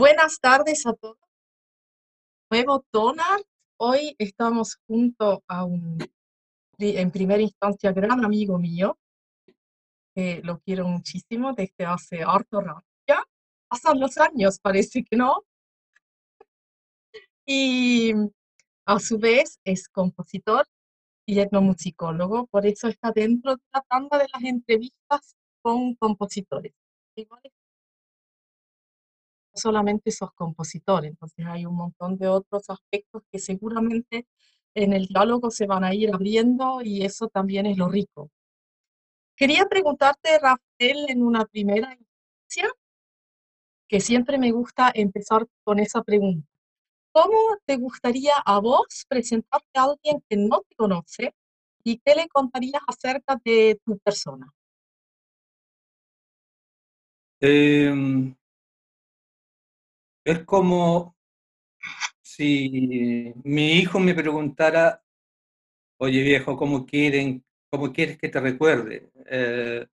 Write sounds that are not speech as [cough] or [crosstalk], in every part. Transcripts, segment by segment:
Buenas tardes a todos. Nuevo Donald. Hoy estamos junto a un, en primera instancia, gran amigo mío, que lo quiero muchísimo desde hace harto rato. Ya pasan los años, parece que no. Y a su vez es compositor y etnomusicólogo, por eso está dentro de la tanda de las entrevistas con compositores solamente sos compositor, entonces hay un montón de otros aspectos que seguramente en el diálogo se van a ir abriendo y eso también es lo rico. Quería preguntarte, Rafael, en una primera instancia, que siempre me gusta empezar con esa pregunta. ¿Cómo te gustaría a vos presentarte a alguien que no te conoce y qué le contarías acerca de tu persona? Eh, es como si mi hijo me preguntara, oye viejo, ¿cómo, quieren, cómo quieres que te recuerde? Eh,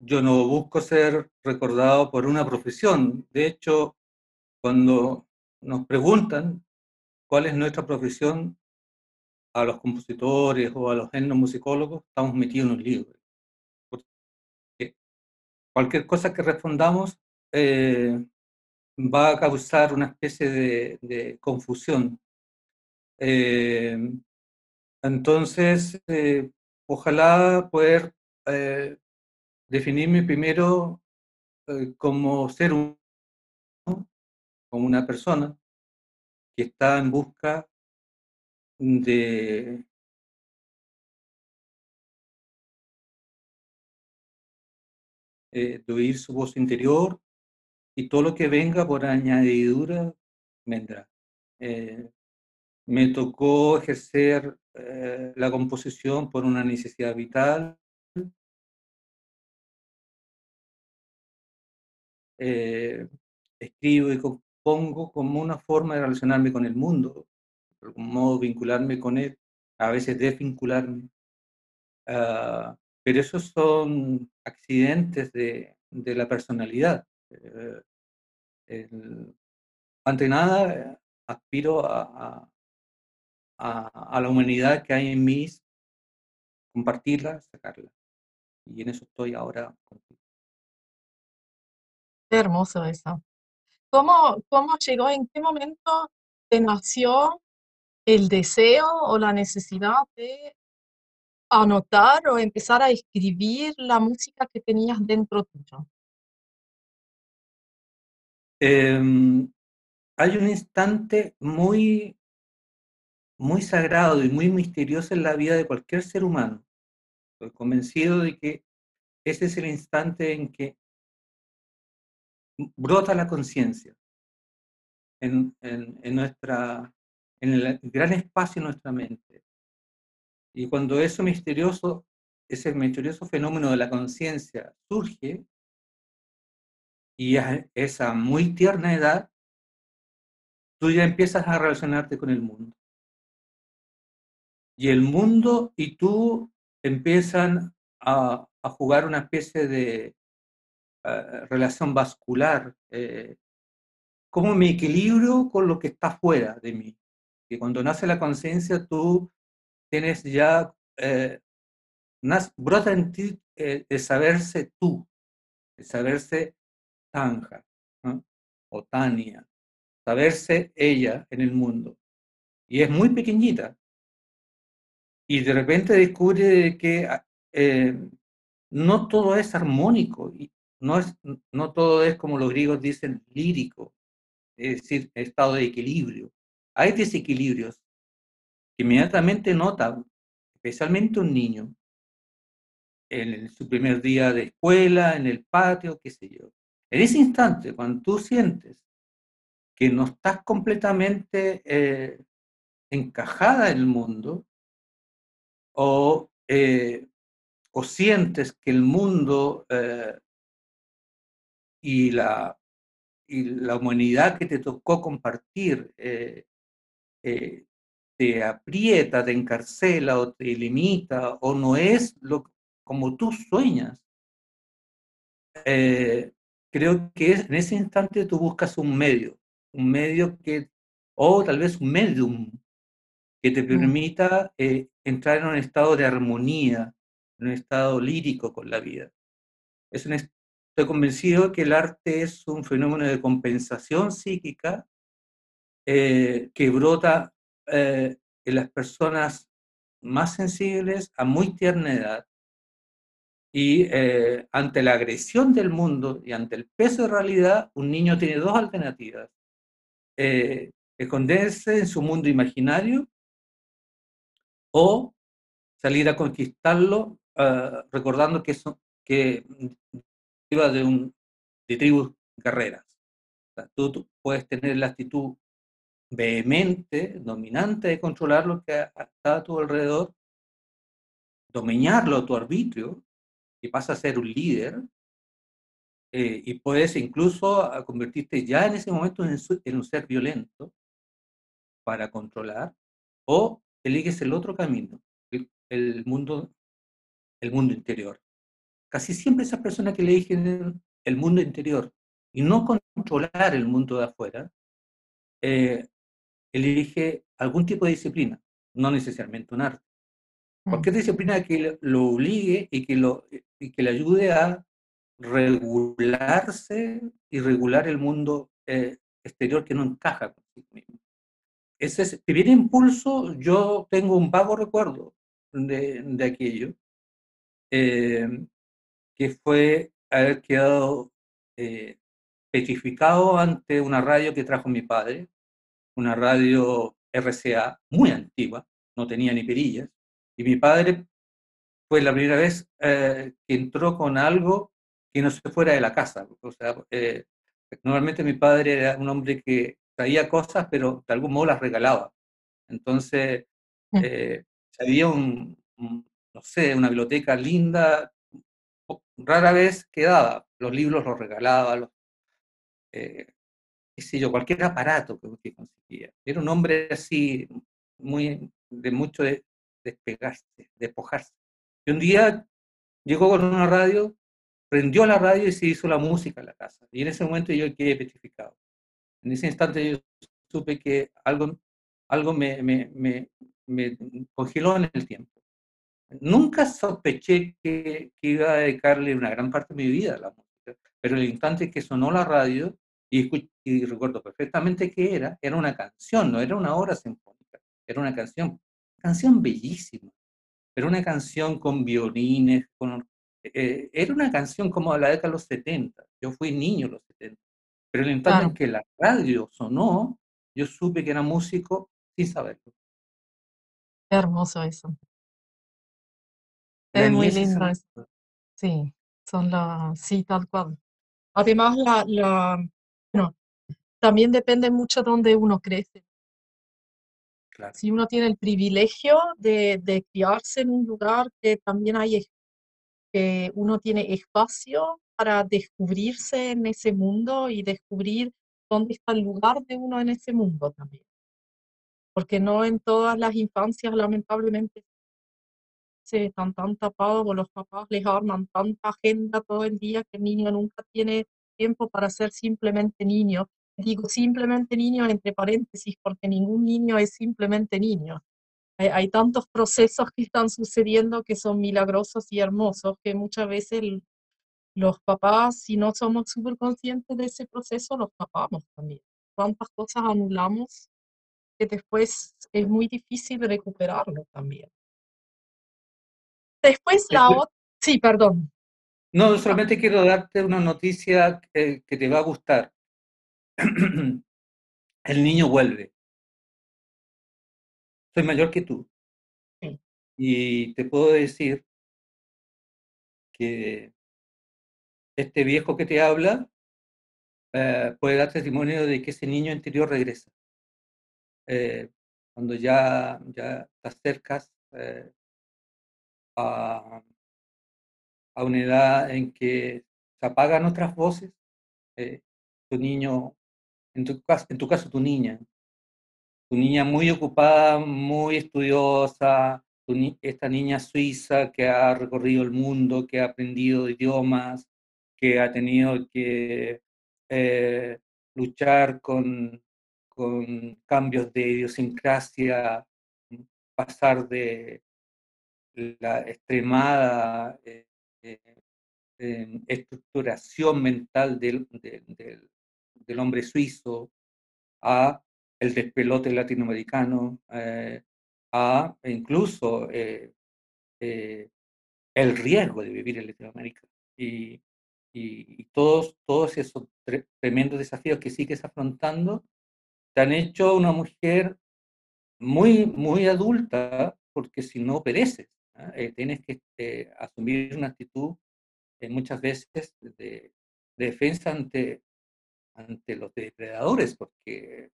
yo no busco ser recordado por una profesión. De hecho, cuando nos preguntan cuál es nuestra profesión, a los compositores o a los etnomusicólogos, estamos metidos en un libro. cualquier cosa que respondamos eh, va a causar una especie de, confusión. Eh, entonces, eh, ojalá poder eh, definirme primero como ser humano, como una persona que está en busca de de oír su voz interior y todo lo que venga por añadidura vendrá. Eh, me tocó ejercer eh, la composición por una necesidad vital. Eh, escribo y compongo como una forma de relacionarme con el mundo, de algún modo vincularme con él, a veces desvincularme. Uh, pero esos son accidentes de, de la personalidad. Eh, ante nada, aspiro a, la humanidad que hay en mí, compartirla, sacarla. Y en eso estoy ahora contigo. Qué hermoso eso. ¿Cómo, ¿Cómo llegó, en qué momento te nació el deseo o la necesidad de anotar o empezar a escribir la música que tenías dentro tuyo? Em, hay un instante muy, muy sagrado y muy misterioso en la vida de cualquier ser humano. Estoy convencido de que ese es el instante en que brota la conciencia en, en, nuestra, en el gran espacio de nuestra mente. Y cuando eso misterioso, ese misterioso fenómeno de la conciencia surge, y a esa muy tierna edad, tú ya empiezas a relacionarte con el mundo. Y el mundo y tú empiezan a, jugar una especie de eh, relación vascular. Eh, como mi equilibrio con lo que está fuera de mí. Y cuando nace la conciencia, tú tienes ya, eh, brota en ti el saberse tú, el saberse Tanja o Tania, saberse ella en el mundo. Y es muy pequeñita. Y de repente descubre que ah, eh, no todo es armónico, y no, es, no todo es como los griegos dicen lírico, es decir, estado de equilibrio. Hay desequilibrios que inmediatamente nota, especialmente un niño, en su primer día de escuela, en el patio, qué sé yo. En ese instante, cuando tú sientes que no estás completamente eh, encajada en el mundo, o, eh, o, sientes que el mundo eh, y, la, y la humanidad que te tocó compartir te aprieta, te encarcela o te limita o no es lo, como tú sueñas, creo que en ese instante tú buscas un medio, un medio que, o tal vez un medium, que te permita eh, entrar en un estado de armonía, en un estado lírico con la vida. Es un, estoy convencido que el arte es un fenómeno de compensación psíquica eh, que brota eh, en las personas más sensibles a muy tierna edad y eh, ante la agresión del mundo y ante el peso de realidad, un niño tiene dos alternativas. Eh, esconderse en su mundo imaginario o salir a conquistarlo uh, recordando que, eso, que iba de, un, de tribus guerreras. O sea, tú, tú, puedes tener la actitud vehemente, dominante de controlar lo que está a tu alrededor, dominarlo a tu arbitrio, y pasa a ser un líder, eh, y puedes incluso convertirte ya en ese momento en, en, un ser violento para controlar, o eliges el otro camino, el, el, mundo, el mundo interior. Casi siempre esas personas que eligen el mundo interior y no controlar el mundo de afuera, eh, elige algún tipo de disciplina, no necesariamente un arte. Mm. Cualquier disciplina que lo obligue y que, lo, y que le ayude a regularse y regular el mundo eh, exterior que no encaja consigo mismo. Ese primer impulso, yo tengo un vago recuerdo de, de aquello, eh, que fue haber quedado eh, petrificado ante una radio que trajo mi padre, una radio RCA muy antigua, no tenía ni perillas, y mi padre fue la primera vez eh, que entró con algo que no se fuera de la casa. O sea, eh, normalmente mi padre era un hombre que traía cosas, pero de algún modo las regalaba. Entonces, mm. eh, había un, no sé, una biblioteca linda, rara vez quedaba, los libros los regalaba, los, qué sé yo, cualquier aparato que, conseguía. Era un hombre así, muy, de mucho de, despegarse, despojarse. Y un día llegó con una radio, prendió la radio y se hizo la música en la casa. Y en ese momento yo quedé petrificado. En ese instante yo supe que algo, algo me, me, me, congeló en el tiempo. Nunca sospeché que, que, iba a dedicarle una gran parte de mi vida a la música, pero el instante que sonó la radio, y, recuerdo perfectamente que era, era una canción, no era una obra sinfónica, era una canción, canción bellísima, era una canción con violines, con, eh, era una canción como de la década de los 70, yo fui niño en los 70, pero el instante en que la radio sonó, yo supe que era músico sin saberlo. Qué hermoso eso. es muy lindo eso. Sí, son las, sí, tal cual. Además, la, la, bueno, también depende mucho de dónde uno crece. Si uno tiene el privilegio de, de, criarse en un lugar que también hay, que uno tiene espacio para descubrirse en ese mundo y descubrir dónde está el lugar de uno en ese mundo también. Porque no en todas las infancias, lamentablemente, se están tan tapados o los papás les arman tanta agenda todo el día que el niño nunca tiene tiempo para ser simplemente niño. Digo simplemente niño entre paréntesis porque ningún niño es simplemente niño. Hay, tantos procesos que están sucediendo que son milagrosos y hermosos que muchas veces los papás, si no somos súper conscientes de ese proceso, los tapamos también. Cuántas cosas anulamos que después es muy difícil recuperarlo también. Después la otra, sí, perdón. No, solamente quiero darte una noticia que, te va a gustar. [clears throat] El niño vuelve. Soy mayor que tú. Y te puedo decir que este viejo que te habla eh, puede dar testimonio de que ese niño interior regresa. Eh, cuando ya, ya te acercas eh, a, a una edad en que se apagan otras voces, tu niño, en tu, caso, en tu niña, tu niña muy ocupada, muy estudiosa, esta niña suiza que ha recorrido el mundo, que ha aprendido idiomas, que ha tenido que eh, luchar con, con cambios de idiosincrasia, pasar de la extremada eh, eh, estructuración mental del, hombre suizo a el despelote latinoamericano, a incluso el riesgo de vivir en Latinoamérica. Y, y, todos, todos esos tremendos desafíos que sigues afrontando te han hecho una mujer muy, muy adulta, porque si no pereces. ¿ah? Eh, tienes que eh, asumir una actitud eh, muchas veces de, defensa ante, ante los depredadores, porque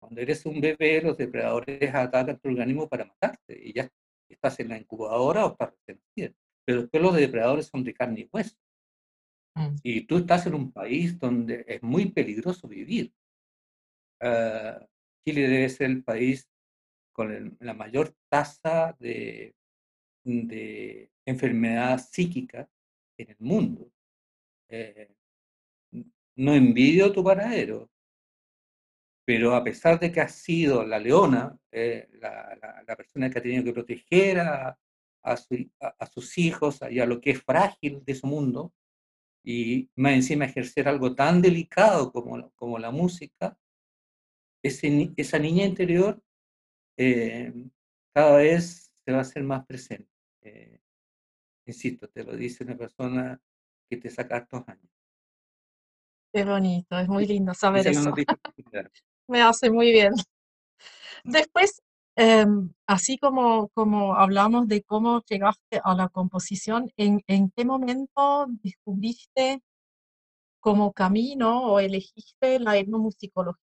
cuando eres un bebé, los depredadores atacan tu organismo para matarte y ya estás en la incubadora o estás recién Pero después los depredadores son de carne y hueso. Mm. Y tú estás en un país donde es muy peligroso vivir. Ah, Chile debe ser el país con la mayor tasa de, de enfermedad psíquica en el mundo. Eh, no envidio tu paradero, pero a pesar de que has sido la leona, eh, la, persona que ha tenido que proteger a, sus hijos y a lo que es frágil de su mundo, y más encima ejercer algo tan delicado como, la música, esa niña interior eh, cada vez se va a hacer más presente. Eh, insisto, te lo dice una persona que te saca estos años. Qué bonito, es muy lindo saber eso. [laughs] Me hace muy bien. Después, em, así como, como hablamos de cómo llegaste a la composición, ¿en, en qué momento descubriste como camino o elegiste la etnomusicología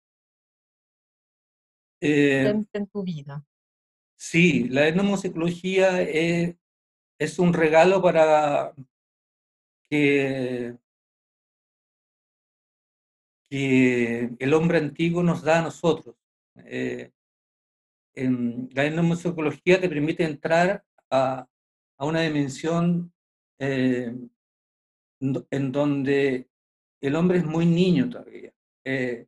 eh, en, tu vida? Sí, la etnomusicología es, es un regalo para que que el hombre antiguo nos da a nosotros. Eh, la etnomusicología te permite entrar a, a una dimensión eh, en donde el hombre es muy niño todavía. Eh,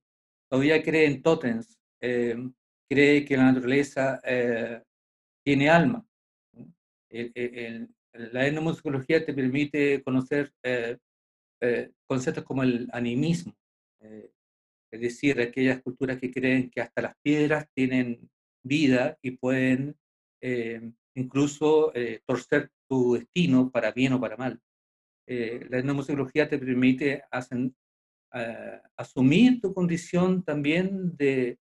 todavía cree en tótems, cree que la naturaleza tiene alma. la etnomusicología te permite conocer conceptos como el animismo, eh, es decir, aquellas culturas que creen que hasta las piedras tienen vida y pueden eh, incluso eh, torcer tu destino para bien o para mal. la etnomusicología te permite asumir tu condición también de,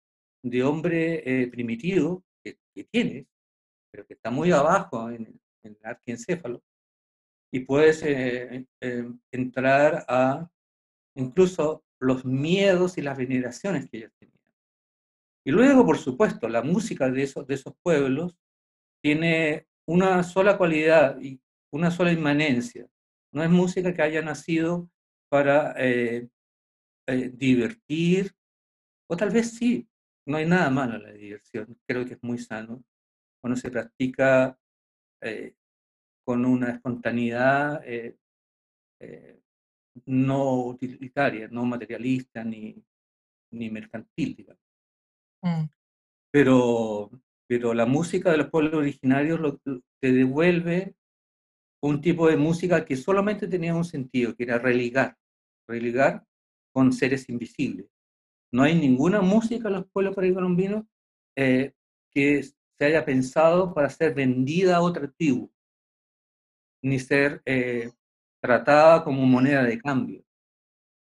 de hombre primitivo que, tienes, pero que está muy abajo en, en el arquiencéfalo, y puedes entrar a incluso los miedos y las veneraciones que ellos tenían. Y luego, por supuesto, la música de esos, de esos pueblos tiene una sola cualidad y una sola inmanencia. No es música que haya nacido para eh, eh, divertir, o tal vez sí, no hay nada malo en la diversión, creo que es muy sano. Cuando se practica eh, con una espontaneidad no utilitaria, no materialista ni, ni mercantil, digamos. Mm. Pero, pero la música de los pueblos originarios lo, te devuelve un tipo de música que solamente tenía un sentido, que era religar, religar con seres invisibles. No hay ninguna música en los pueblos precolombinos eh, que se haya pensado para ser vendida a otra tribu, ni ser eh, tratada como moneda de cambio.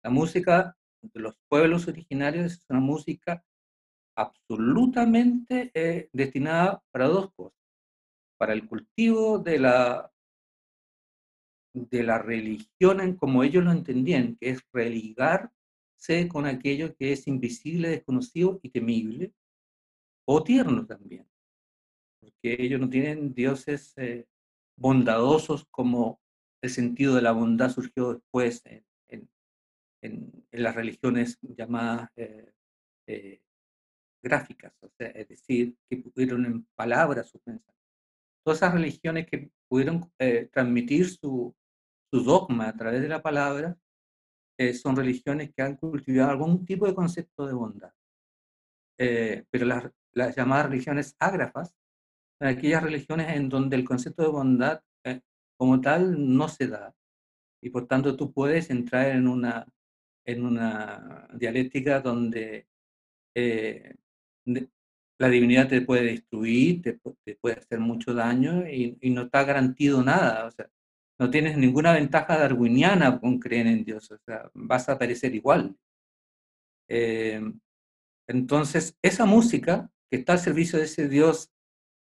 La música de los pueblos originarios es una música absolutamente eh, destinada para dos cosas. Para el cultivo de la, de la religión en como ellos lo entendían, que es religarse con aquello que es invisible, desconocido y temible, o tierno también, porque ellos no tienen dioses eh, bondadosos como el sentido de la bondad surgió después en, en, las religiones llamadas eh, eh, gráficas, o sea, es decir, que pudieron en palabras sus mensajes. Todas esas religiones que pudieron eh, transmitir su, su dogma a través de la palabra, eh, son religiones que han cultivado algún tipo de concepto de bondad. Eh, pero las, las, llamadas religiones ágrafas aquellas religiones en donde el concepto de bondad como tal no se da. Y por tanto tú puedes entrar en una, en una dialéctica donde la divinidad te puede destruir, te, puede hacer mucho daño y, y, no está garantido nada. O sea, no tienes ninguna ventaja darwiniana con creer en Dios, o sea, vas a aparecer igual. Eh, entonces, esa música que está al servicio de ese Dios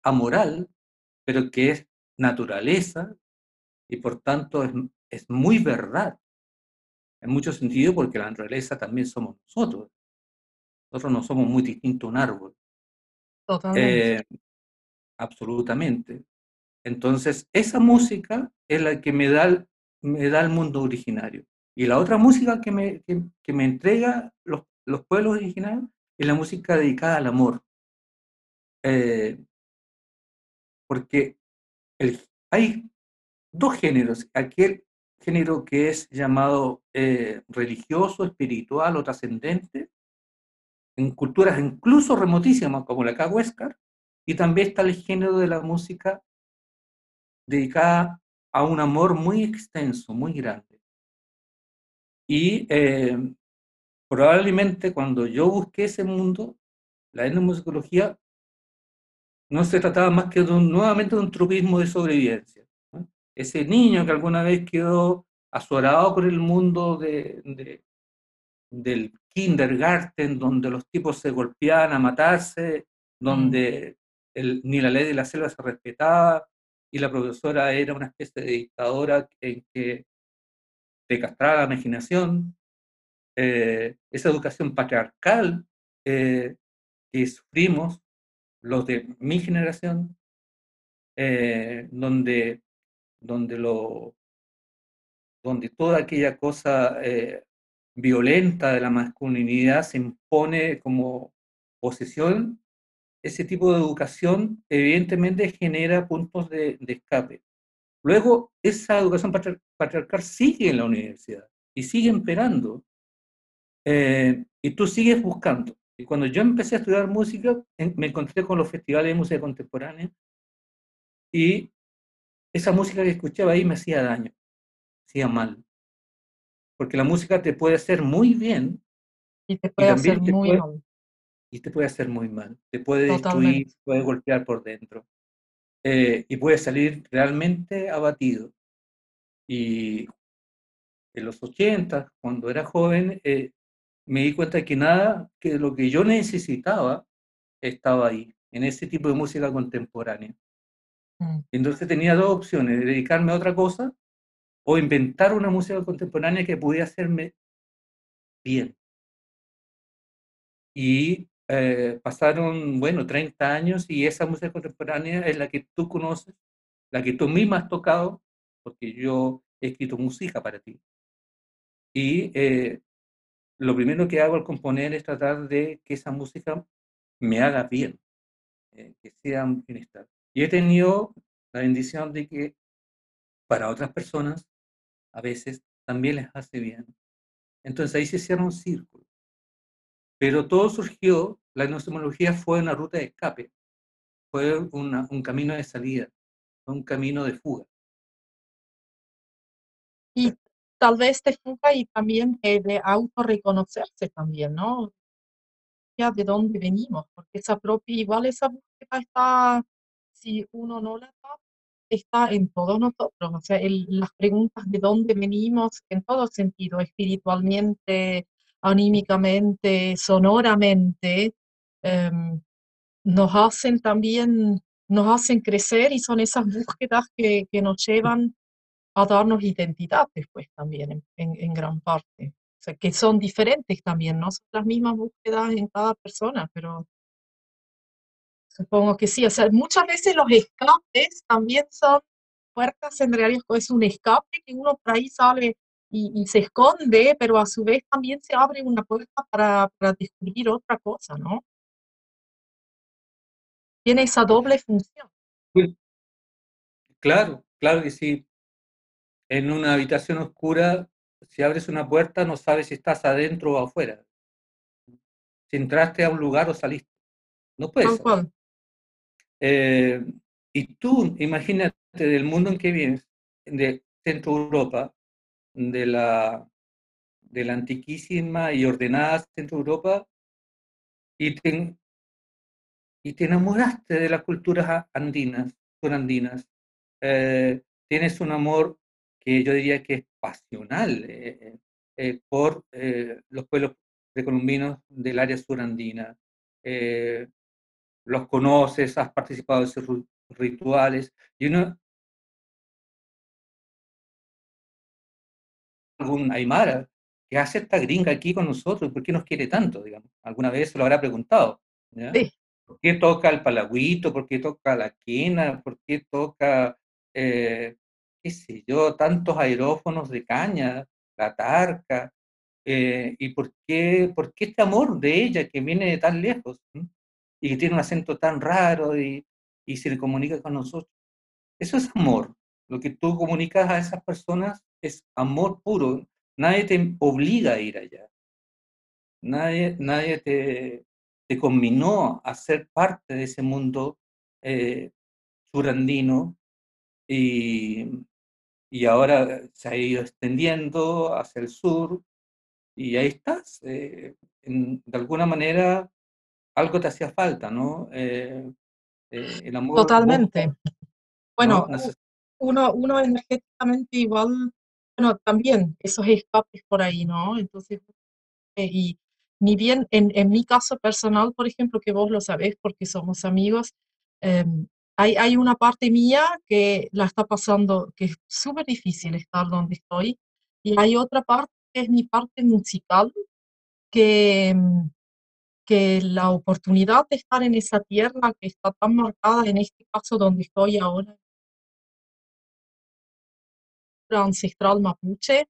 amoral, pero que es naturaleza y por tanto es, es muy verdad, en mucho sentido porque la naturaleza también somos nosotros. Nosotros no somos muy distintos a un árbol. Totalmente. Eh, absolutamente. Entonces, esa música es la que me da, me da el mundo originario. Y la otra música que me, que, me entrega los, los, pueblos originarios es la música dedicada al amor. Eh, porque el, hay dos géneros. Aquel género que es llamado eh, religioso, espiritual o trascendente, en culturas incluso remotísimas como la Cahuéscar, y también está el género de la música dedicada a un amor muy extenso, muy grande. Y eh, probablemente cuando yo busqué ese mundo, la etnomusicología no se trataba más que de un, nuevamente de un trupismo de sobrevivencia. Ese niño que alguna vez quedó azorado por el mundo de, del kindergarten, donde los tipos se golpeaban a matarse, donde mm. ni la ley de la selva se respetaba, y la profesora era una especie de dictadora en que te castraba la imaginación, eh, esa educación patriarcal eh, que sufrimos los de mi generación, eh, donde, donde, lo, donde toda aquella cosa violenta de la masculinidad se impone como posesión ese tipo de educación evidentemente genera puntos de, escape. Luego, esa educación patriarcal sigue en la universidad y sigue imperando. Eh, y tú sigues buscando. Y cuando yo empecé a estudiar música, me encontré con los festivales de música contemporánea y esa música que escuchaba ahí me hacía daño, me hacía mal. Porque la música te puede hacer muy bien y te puede hacer muy mal y te puede hacer muy mal. Te puede destruir, puede golpear por dentro. Eh, y puede salir realmente abatido. Y en los 80, cuando era joven, eh, me di cuenta de que nada, que lo que yo necesitaba estaba ahí, en ese tipo de música contemporánea. Mm. Entonces tenía dos opciones, dedicarme a otra cosa o inventar una música contemporánea que pudiera hacerme bien. Y eh, pasaron, bueno, 30 años y esa música contemporánea es la que tú conoces, la que tú misma has tocado, porque yo he escrito música para ti. Y eh, lo primero que hago al componer es tratar de que esa música me haga bien, eh, que sea bienestar. Y he tenido la bendición de que para otras personas a veces también les hace bien. Entonces ahí se cierra un círculo. Pero todo surgió, la epistemología fue una ruta de escape, fue un camino de salida, fue un camino de fuga. Y tal vez de fuga y también de, de autorreconocerse también, ¿no? Ya de dónde venimos, porque esa propia, igual esa búsqueda está, si uno no la da, está en todos nosotros, o sea, las preguntas de dónde venimos en todo sentido, espiritualmente, anímicamente, sonoramente, em, nos hacen también, nos hacen crecer y son esas búsquedas que, nos llevan a darnos identidad después también, en, gran parte. O sea, que son diferentes también, no son las mismas búsquedas en cada persona, pero supongo que sí. O sea, muchas veces los escapes también son puertas en realidad, es un escape que uno por ahí sale y, se esconde, pero a su vez también se abre una puerta para, para descubrir otra cosa, ¿no? Tiene esa doble función. Claro, claro que sí. en una habitación oscura, si abres una puerta, no sabes si estás adentro o afuera. Si entraste a un lugar o saliste. No puedes. Eh, y tú, imagínate del mundo en que vienes, de Centro Europa, de la, de la antiquísima y ordenada Centro Europa, y te, y te enamoraste de las culturas andinas, surandinas. Eh, tienes un amor que yo diría que es pasional eh, eh, por los pueblos precolombinos del área surandina. Los conoces, has participado en esos rituales, y uno algún aymara que hace esta gringa aquí con nosotros, ¿por qué nos quiere tanto? Digamos? Alguna vez se lo habrá preguntado. ¿Por qué toca el palagüito? ¿Por qué toca la quena? ¿Por qué toca, eh, qué sé yo, tantos aerófonos de caña, la tarca? Eh, ¿Y por qué, por qué este amor de ella que viene de tan lejos y que tiene un acento tan raro y, y se le comunica con nosotros? Eso es amor. Lo que tú comunicas a esas personas es amor puro. Nadie te obliga a ir allá. Nadie, nadie te, te combinó a ser parte de ese mundo eh, surandino y, y, ahora se ha ido extendiendo hacia el sur y ahí estás. Eh, de alguna manera algo te hacía falta, ¿no? Eh, el amor. Totalmente. bueno, uno, uno energéticamente igual, bueno, también esos escapes por ahí, ¿no? Entonces, y ni bien en, en, mi caso personal, por ejemplo, que vos lo sabés porque somos amigos, em, hay, hay, una parte mía que la está pasando, que es súper difícil estar donde estoy, y hay otra parte que es mi parte musical, que, em, que la oportunidad de estar en esa tierra que está tan marcada, en este caso donde estoy ahora, ancestral mapuche,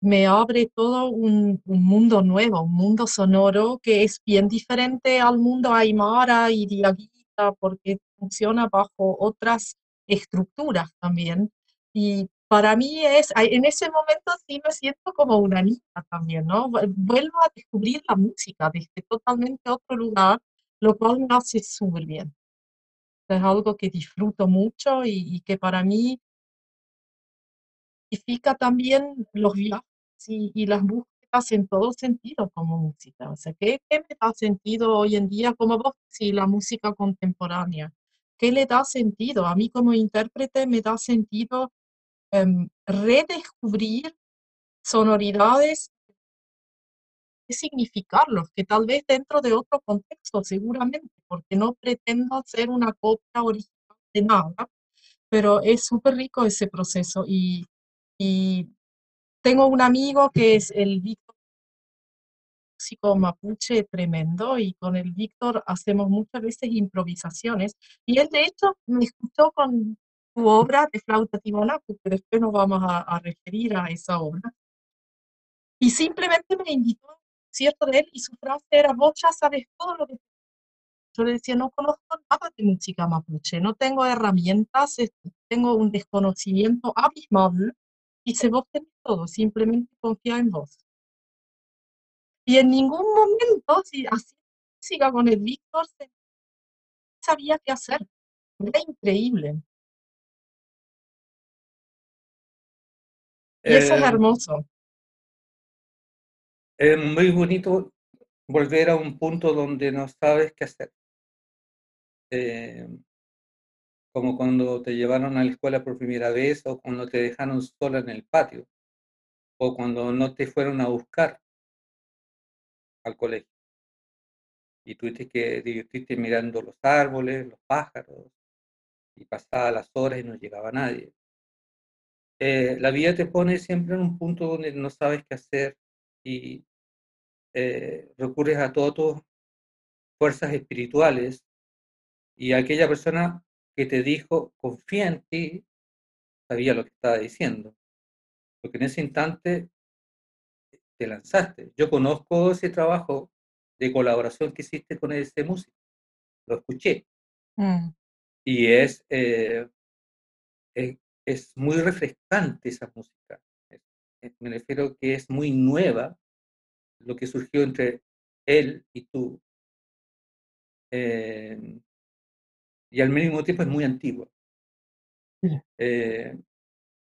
me abre todo un, mundo nuevo, un mundo sonoro que es bien diferente al mundo aymara y diaguita porque funciona bajo otras estructuras también. Y para mí es, en ese momento sí me siento como una niña también, ¿no? Vuelvo a descubrir la música desde totalmente otro lugar, lo cual me hace súper bien. Es algo que disfruto mucho y, y que para mí significa también los viajes y, las búsquedas en todo sentido como música. O sea, ¿qué, ¿qué, me da sentido hoy en día como vos sí, la música contemporánea? ¿Qué le da sentido? A mí como intérprete me da sentido em, redescubrir sonoridades significarlos, que tal vez dentro de otro contexto, seguramente, porque no pretendo hacer una copia original de nada, pero es súper rico ese proceso y, y tengo un amigo que es el Víctor, músico mapuche tremendo, y con el Víctor hacemos muchas veces improvisaciones. Y él, de hecho, me escuchó con su obra de flauta tibona, porque después nos vamos a, referir a esa obra. Y simplemente me invitó a cierto de él y su frase era, vos ya sabes todo lo que... Yo le decía, no conozco nada de música mapuche, no tengo herramientas, tengo un desconocimiento abismal y se vos tenés todo, simplemente confía en vos. Y en ningún momento, si así siga con el Víctor, sabía qué hacer. Era increíble. Y eso es eh, hermoso. Es muy bonito volver a un punto donde no sabes qué hacer. Eh, como cuando te llevaron a la escuela por primera vez o cuando te dejaron sola en el patio o cuando no te fueron a buscar al colegio y tuviste que divertirte mirando los árboles, los pájaros y pasaba las horas y no llegaba nadie. Eh, la vida te pone siempre en un punto donde no sabes qué hacer y eh, recurres a todas tus fuerzas espirituales y aquella persona que te dijo, confía en ti, sabía lo que estaba diciendo. Porque en ese instante te lanzaste. Yo conozco ese trabajo de colaboración que hiciste con ese músico. Lo escuché. Mm. Y es, eh, es, es muy refrescante esa música. Me refiero que es muy nueva lo que surgió entre él y tú. Eh, y al mismo tiempo es muy antigua. Eh,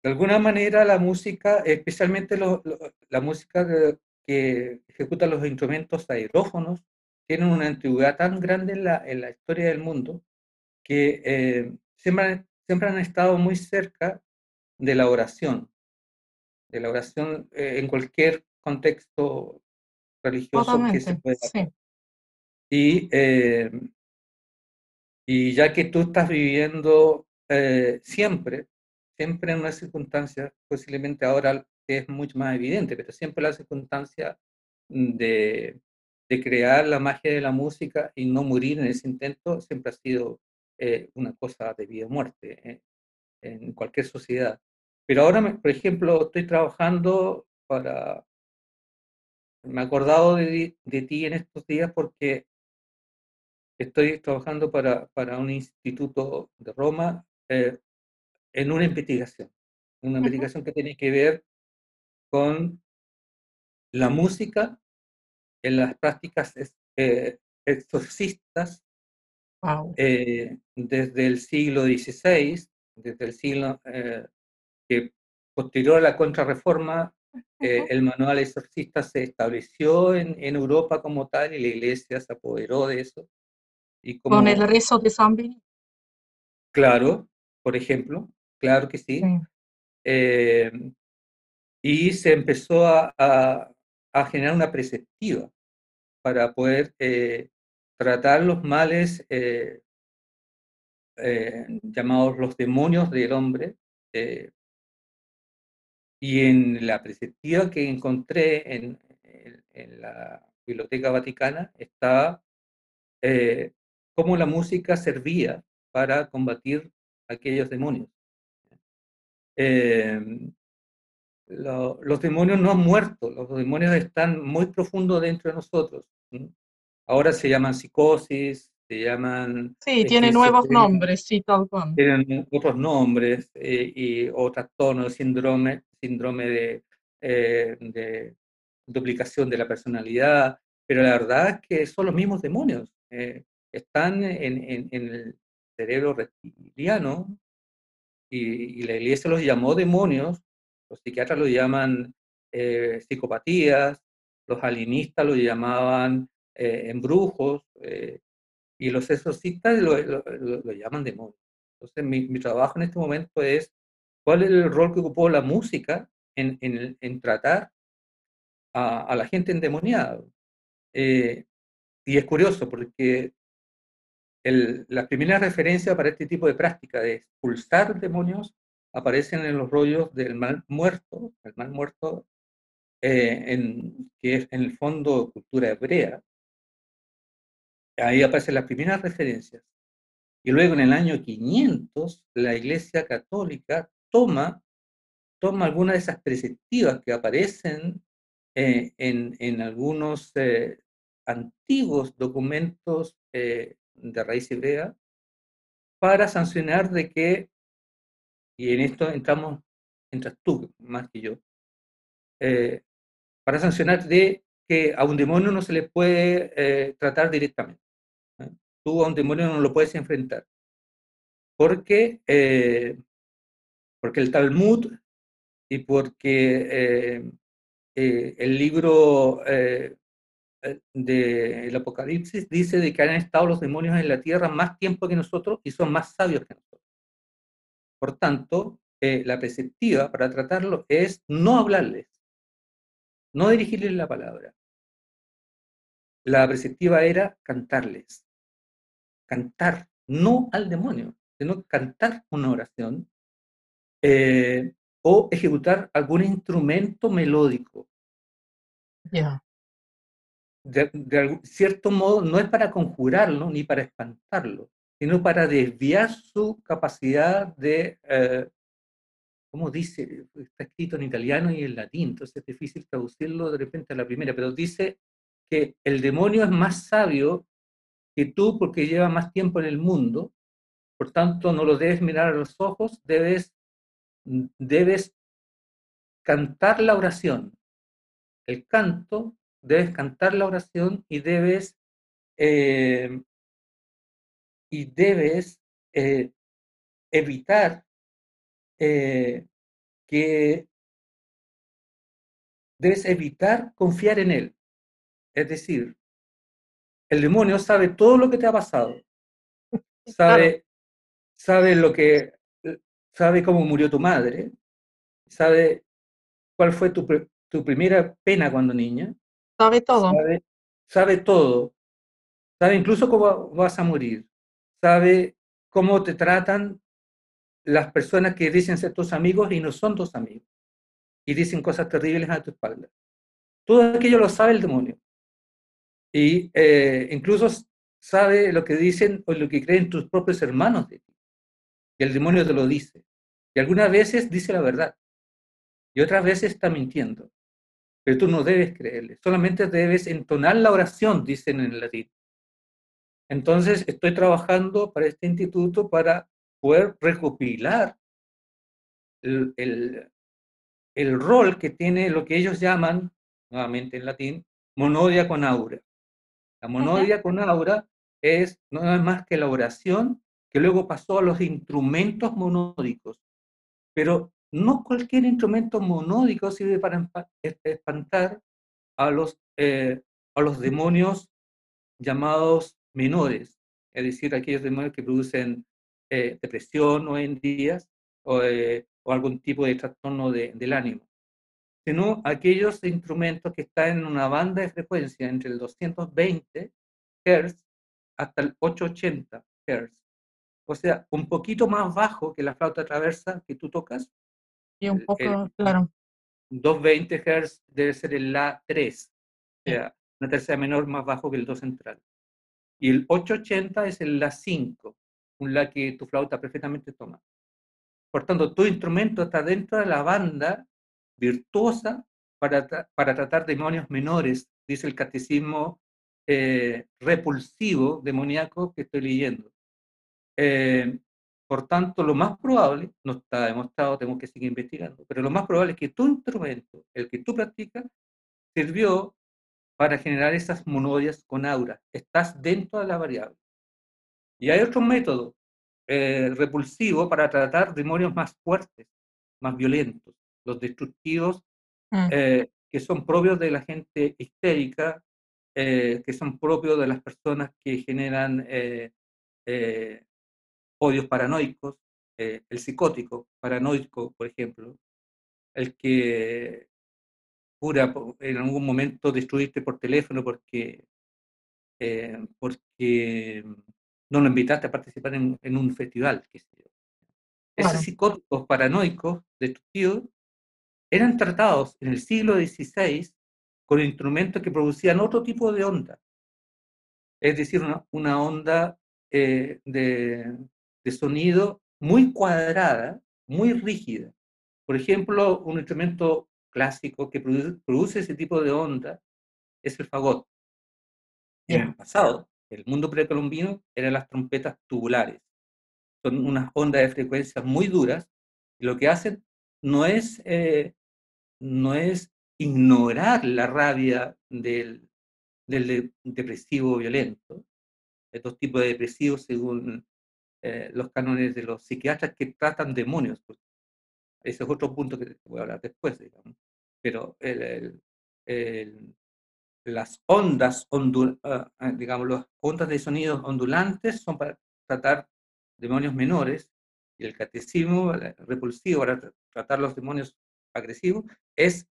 de alguna manera la música, especialmente la música que ejecuta los instrumentos aerófonos, tienen una antigüedad tan grande en la, en la historia del mundo que eh, siempre, siempre han estado muy cerca de la oración, de la oración eh, en cualquier contexto religioso que se pueda. Y, eh, y ya que tú estás viviendo siempre, siempre en una circunstancia, posiblemente ahora es mucho más evidente, pero siempre la circunstancia de, de crear la magia de la música y no morir en ese intento siempre ha sido eh, una cosa de vida o muerte eh, en cualquier sociedad. Pero ahora, por ejemplo, estoy trabajando para... Me he acordado de, de ti en estos días porque estoy trabajando para, para un instituto de Roma eh, en una investigación, una investigación que tiene que ver con la música en las prácticas exorcistas eh, desde el siglo XVI, desde el siglo eh, que posterior a la contrarreforma, eh, el manual exorcista se estableció en, en, Europa como tal y la iglesia se apoderó de eso. Y como, Con el rezo de San Benito. Claro, por ejemplo, claro que sí. y se empezó a, a, a, generar una preceptiva para poder tratar los males eh, eh, llamados los demonios del hombre. Eh, y en la perspectiva que encontré en, en, la Biblioteca Vaticana está cómo la música servía para combatir aquellos demonios. los demonios no han muerto, los demonios están muy profundos dentro de nosotros. Ahora se llaman psicosis, se llaman... Sí, tiene nuevos nombres, sí, tal cual. Tienen otros nombres eh, y otros tonos, síndrome, síndrome eh, de, duplicación de la personalidad, pero la verdad es que son los mismos demonios. Eh, están en, el cerebro reptiliano y, la iglesia los llamó demonios, los psiquiatras los llaman psicopatías, los alienistas los llamaban eh, embrujos, eh, y los exorcistas lo, lo, llaman demonios. Entonces, mi, mi, trabajo en este momento es cuál es el rol que ocupó la música en, en, en tratar a, a, la gente endemoniada. Eh, y es curioso porque el, las primeras referencias para este tipo de práctica de expulsar demonios aparecen en los rollos del mal muerto, el mal muerto, eh, en, que es en el fondo cultura hebrea, Ahí aparecen las primeras referencias. Y luego en el año 500, la Iglesia Católica toma, toma algunas de esas perspectivas que aparecen eh, en, en, algunos eh, antiguos documentos eh, de raíz hebrea para sancionar de que, y en esto entramos, entras tú más que yo, para sancionar de que a un demonio no se le puede tratar directamente tú a un demonio no lo puedes enfrentar. Porque, eh, porque el Talmud y porque eh, eh, el libro del Apocalipsis dice de que han estado los demonios en la tierra más tiempo que nosotros y son más sabios que nosotros. Por tanto, la perspectiva para tratarlo es no hablarles, no dirigirles la palabra. La perspectiva era cantarles cantar, no al demonio, sino cantar una oración eh, o ejecutar algún instrumento melódico. Ya. De, cierto modo, no es para conjurarlo ni para espantarlo, sino para desviar su capacidad de, eh, ¿cómo dice? Está escrito en italiano y en latín, entonces es difícil traducirlo de repente a la primera, pero dice que el demonio es más sabio que tú, porque lleva más tiempo en el mundo, por tanto no lo debes mirar a los ojos, debes debes cantar la oración. El canto, debes cantar la oración y debes, eh, y debes eh, evitar eh, que debes evitar confiar en él. Es decir, el demonio sabe todo lo que te ha pasado. Sabe, sabe lo que sabe cómo murió tu madre, sabe cuál fue tu, tu primera pena cuando niña. Sabe todo. Sabe, todo. Sabe incluso cómo vas a morir. Sabe cómo te tratan las personas que dicen ser tus amigos y no son tus amigos. Y dicen cosas terribles a tu espalda. Todo aquello lo sabe el demonio. Y eh, incluso sabe lo que dicen o lo que creen tus propios hermanos de ti. Y el demonio te lo dice. Y algunas veces dice la verdad. Y otras veces está mintiendo. Pero tú no debes creerle. Solamente debes entonar la oración, dicen en latín. Entonces estoy trabajando para este instituto para poder recopilar el, el, el rol que tiene lo que ellos llaman, nuevamente en latín, monodia con aura. La monodia con aura es no es más que la oración que luego pasó a los instrumentos monódicos. Pero no cualquier instrumento monódico sirve para espantar a los, eh, a los demonios llamados menores, es decir, aquellos demonios que producen eh, depresión hoy en día o, eh, o, algún tipo de trastorno de, del ánimo, sino aquellos instrumentos que están en una banda de frecuencia entre el 220 Hz hasta el 880 Hz. O sea, un poquito más bajo que la flauta traversa que tú tocas. Y un poco, claro. 220 Hz debe ser el La 3, o sea, una tercera menor más bajo que el Do central. Y el 880 es el La 5, un La que tu flauta perfectamente toma. Por tanto, tu instrumento está dentro de la banda virtuosa para, para tratar demonios menores, dice el catecismo eh, repulsivo, demoníaco que estoy leyendo. Eh, por tanto, lo más probable, no está demostrado, tenemos que seguir investigando, pero lo más probable es que tu instrumento, el que tú practicas, sirvió para generar esas monodias con aura. Estás dentro de la variable. Y hay otro método eh, repulsivo para tratar demonios más fuertes, más violentos, los destructivos, mm. que son propios de la gente histérica, eh, que son propios de las personas que generan eh, eh, odios paranoicos, el psicótico paranoico, por ejemplo, el que jura en algún momento destruirte por teléfono porque, porque no lo invitaste a participar en, un festival. Esos psicóticos paranoicos, destructivos, eran tratados en el siglo XVI con instrumentos que producían otro tipo de onda. Es decir, una, onda eh, de, sonido muy cuadrada, muy rígida. Por ejemplo, un instrumento clásico que produce, ese tipo de onda es el fagot. En el pasado, el mundo precolombino eran las trompetas tubulares. Son unas ondas de frecuencia muy duras y lo que hacen no es, eh, no es ignorar la rabia del, depresivo violento, estos tipos de depresivos según eh, los cánones de los psiquiatras que tratan demonios. Pues. Ese es otro punto que voy a hablar después, digamos. Pero las ondas, ah, ah, digamos, las ondas de sonidos ondulantes son para tratar demonios menores y el catecismo repulsivo para tratar los demonios agresivos es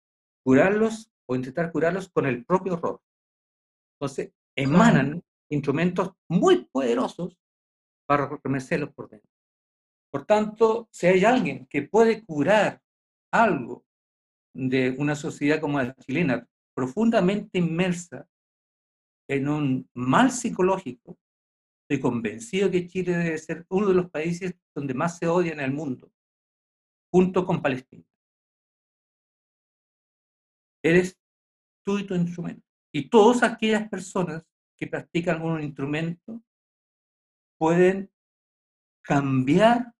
curarlos o intentar curarlos con el propio horror. Entonces, emanan instrumentos muy poderosos para remecerlos por dentro. Por tanto, si hay alguien que puede curar algo de una sociedad como la chilena, profundamente inmersa en un mal psicológico, estoy convencido que Chile debe ser uno de los países donde más se odia en el mundo, junto con Palestina eres tú y tu instrumento. Y todas aquellas personas que practican un instrumento pueden cambiar,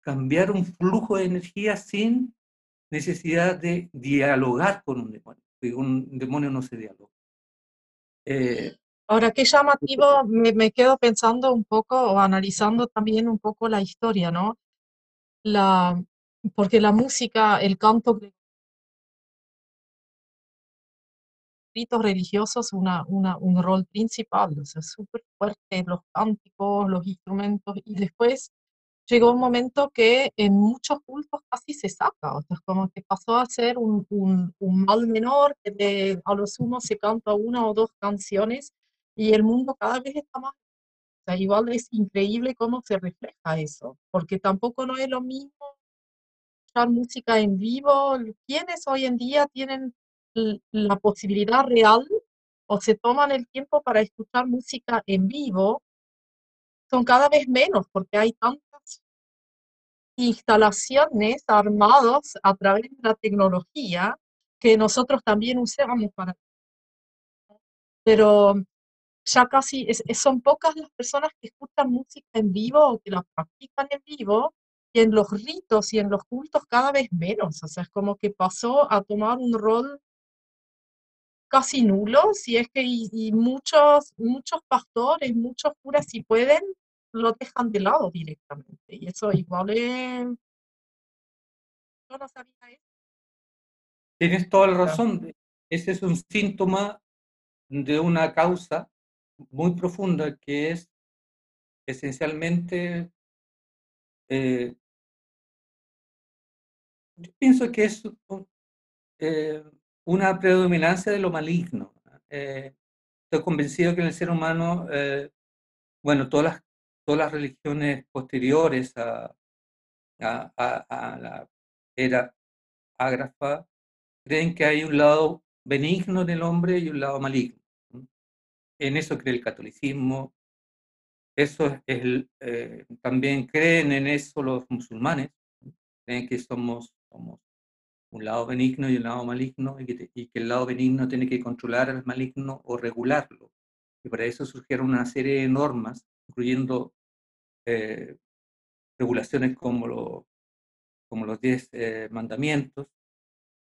cambiar un flujo de energía sin necesidad de dialogar con un demonio. Un demonio no se dialoga. Eh, Ahora, qué llamativo, me, me, quedo pensando un poco o analizando también un poco la historia, ¿no? La, porque la música, el canto ritos religiosos una, una, un rol principal, o sea, súper fuerte, los cánticos, los instrumentos, y después llegó un momento que en muchos cultos casi se saca, o sea, como que pasó a ser un, un, un mal menor, que de, a lo sumo se canta una o dos canciones, y el mundo cada vez está más... O sea, igual es increíble cómo se refleja eso, porque tampoco no es lo mismo escuchar música en vivo. ¿Quiénes hoy en día tienen la posibilidad real o se toman el tiempo para escuchar música en vivo? Son cada vez menos porque hay tantas instalaciones armadas a través de la tecnología que nosotros también usamos para... Pero ya casi son pocas las personas que escuchan música en vivo o que la practican en vivo, y en los ritos y en los cultos cada vez menos. O sea, es como que pasó a tomar un rol casi nulo, si es que y, muchos, muchos pastores, muchos curas, si pueden, lo dejan de lado directamente. Y eso igual es... Yo no sabía eso. Tienes toda la razón. Ese es un síntoma de una causa muy profunda que es esencialmente, eh, yo pienso que es eh, una predominancia de lo maligno. Eh, estoy convencido que en el ser humano, bueno, todas las, religiones posteriores a, la era ágrafa creen que hay un lado benigno en el hombre y un lado maligno en eso cree el catolicismo, eso es eh, también creen en eso los musulmanes, creen que somos un lado benigno y un lado maligno, y que, el lado benigno tiene que controlar al maligno o regularlo. Y para eso surgieron una serie de normas, incluyendo eh, regulaciones como, como los diez eh, mandamientos,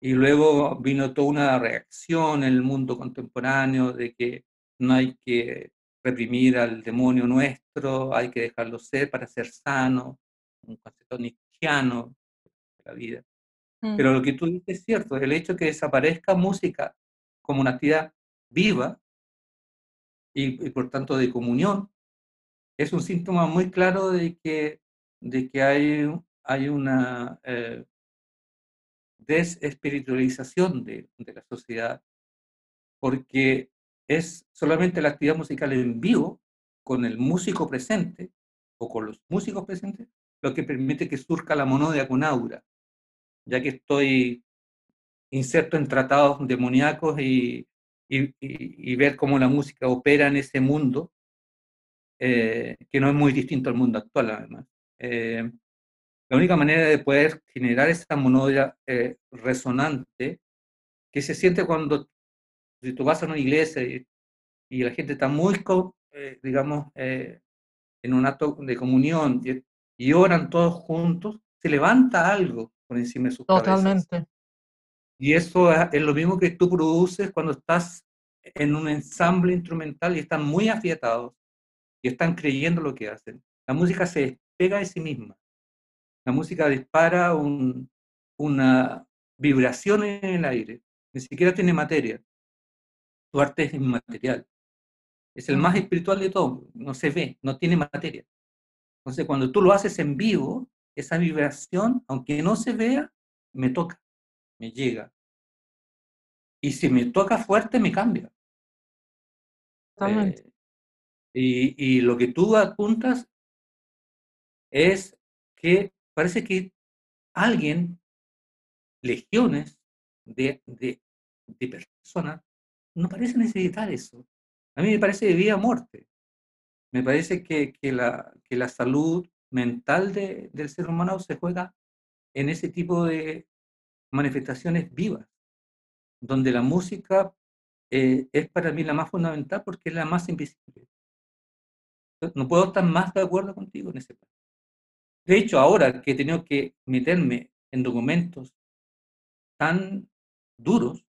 y luego vino toda una reacción en el mundo contemporáneo de que no hay que reprimir al demonio nuestro, hay que dejarlo ser para ser sano, un concepto cristiano de la vida. Mm. Pero lo que tú dices es cierto, el hecho de que desaparezca música como una actividad viva y, por tanto de comunión, es un síntoma muy claro de que, de que hay, hay una eh, desespiritualización de, de la sociedad, porque es solamente la actividad musical en vivo, con el músico presente o con los músicos presentes, lo que permite que surca la monodia con aura, ya que estoy inserto en tratados demoníacos y, y, ver cómo la música opera en ese mundo, eh, que no es muy distinto al mundo actual, además. Eh, la única manera de poder generar esa monodia eh, resonante que se siente cuando si tú vas a una iglesia y, la gente está muy, eh, digamos, eh, en un acto de comunión y, oran todos juntos, se levanta algo por encima de sus Totalmente. Y eso es, lo mismo que tú produces cuando estás en un ensamble instrumental y están muy afiatados y están creyendo lo que hacen. La música se despega de sí misma. La música dispara una vibración en el aire. Ni siquiera tiene materia. Tu arte es inmaterial. Es el más espiritual de todo. No se ve, no tiene materia. Entonces, cuando tú lo haces en vivo, esa vibración, aunque no se vea, me toca, me llega. Y si me toca fuerte, me cambia. Eh, y, y, lo que tú apuntas es que parece que alguien, legiones de, de, de personas, no parece necesitar eso. A mí me parece de vida a muerte. Me parece que, que, la, que la salud mental de, del ser humano se juega en ese tipo de manifestaciones vivas, donde la música eh, es para mí la más fundamental porque es la más invisible. No puedo estar más de acuerdo contigo en ese punto. De hecho, ahora que he tenido que meterme en documentos tan duros,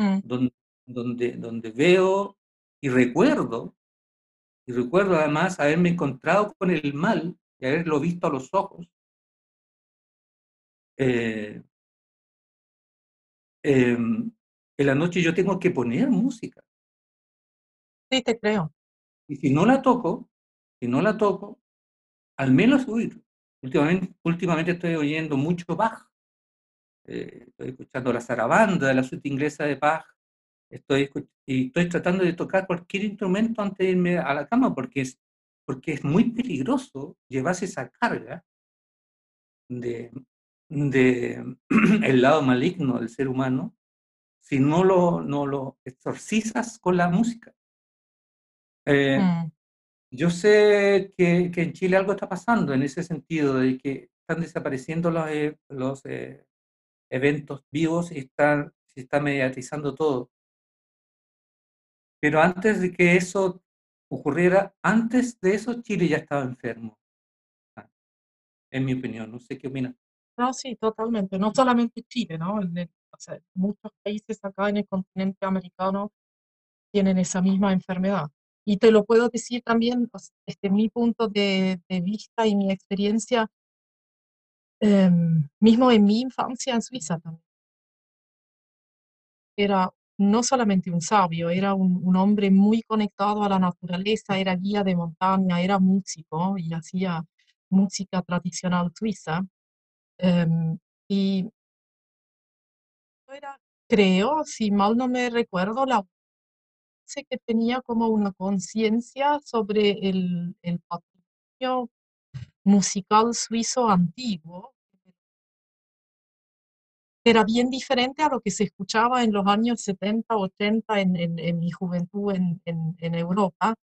Mm. donde, donde, donde veo y recuerdo, y recuerdo además haberme encontrado con el mal y haberlo visto a los ojos, eh, em, en la noche yo tengo que poner música. Sí, te creo. Y si no la toco, si no la toco, al menos uy, últimamente, últimamente estoy oyendo mucho Bach. Eh, estoy escuchando la zarabanda, la suite inglesa de Bach. Estoy, y estoy tratando de tocar cualquier instrumento antes de irme a la cama porque es, porque es muy peligroso llevarse esa carga de, de [clears throat] el lado maligno del ser humano si no lo, no lo exorcizas con la música. Eh, Mm. Yo sé que, que, en Chile algo está pasando en ese sentido, de que están desapareciendo los, eh, los eh, eventos vivos y están, se está mediatizando todo. Pero antes de que eso ocurriera, antes de eso Chile ya estaba enfermo, en mi opinión. No sé qué opinas. No, sí, totalmente. No solamente Chile, ¿no? En el- o sea, muchos países acá en el continente americano tienen esa misma enfermedad. Y te lo puedo decir también desde mi punto de, de vista y mi experiencia, em, mismo en mi infancia en Suiza también. Era no solamente un sabio, era un, hombre muy conectado a la naturaleza, era guía de montaña, era músico y hacía música tradicional suiza. Em, y creo, si mal no me recuerdo, la sé que tenía como una conciencia sobre el, el patrimonio musical suizo antiguo, era bien diferente a lo que se escuchaba en los años 70, 80 en, en, en mi juventud en, en, Europa.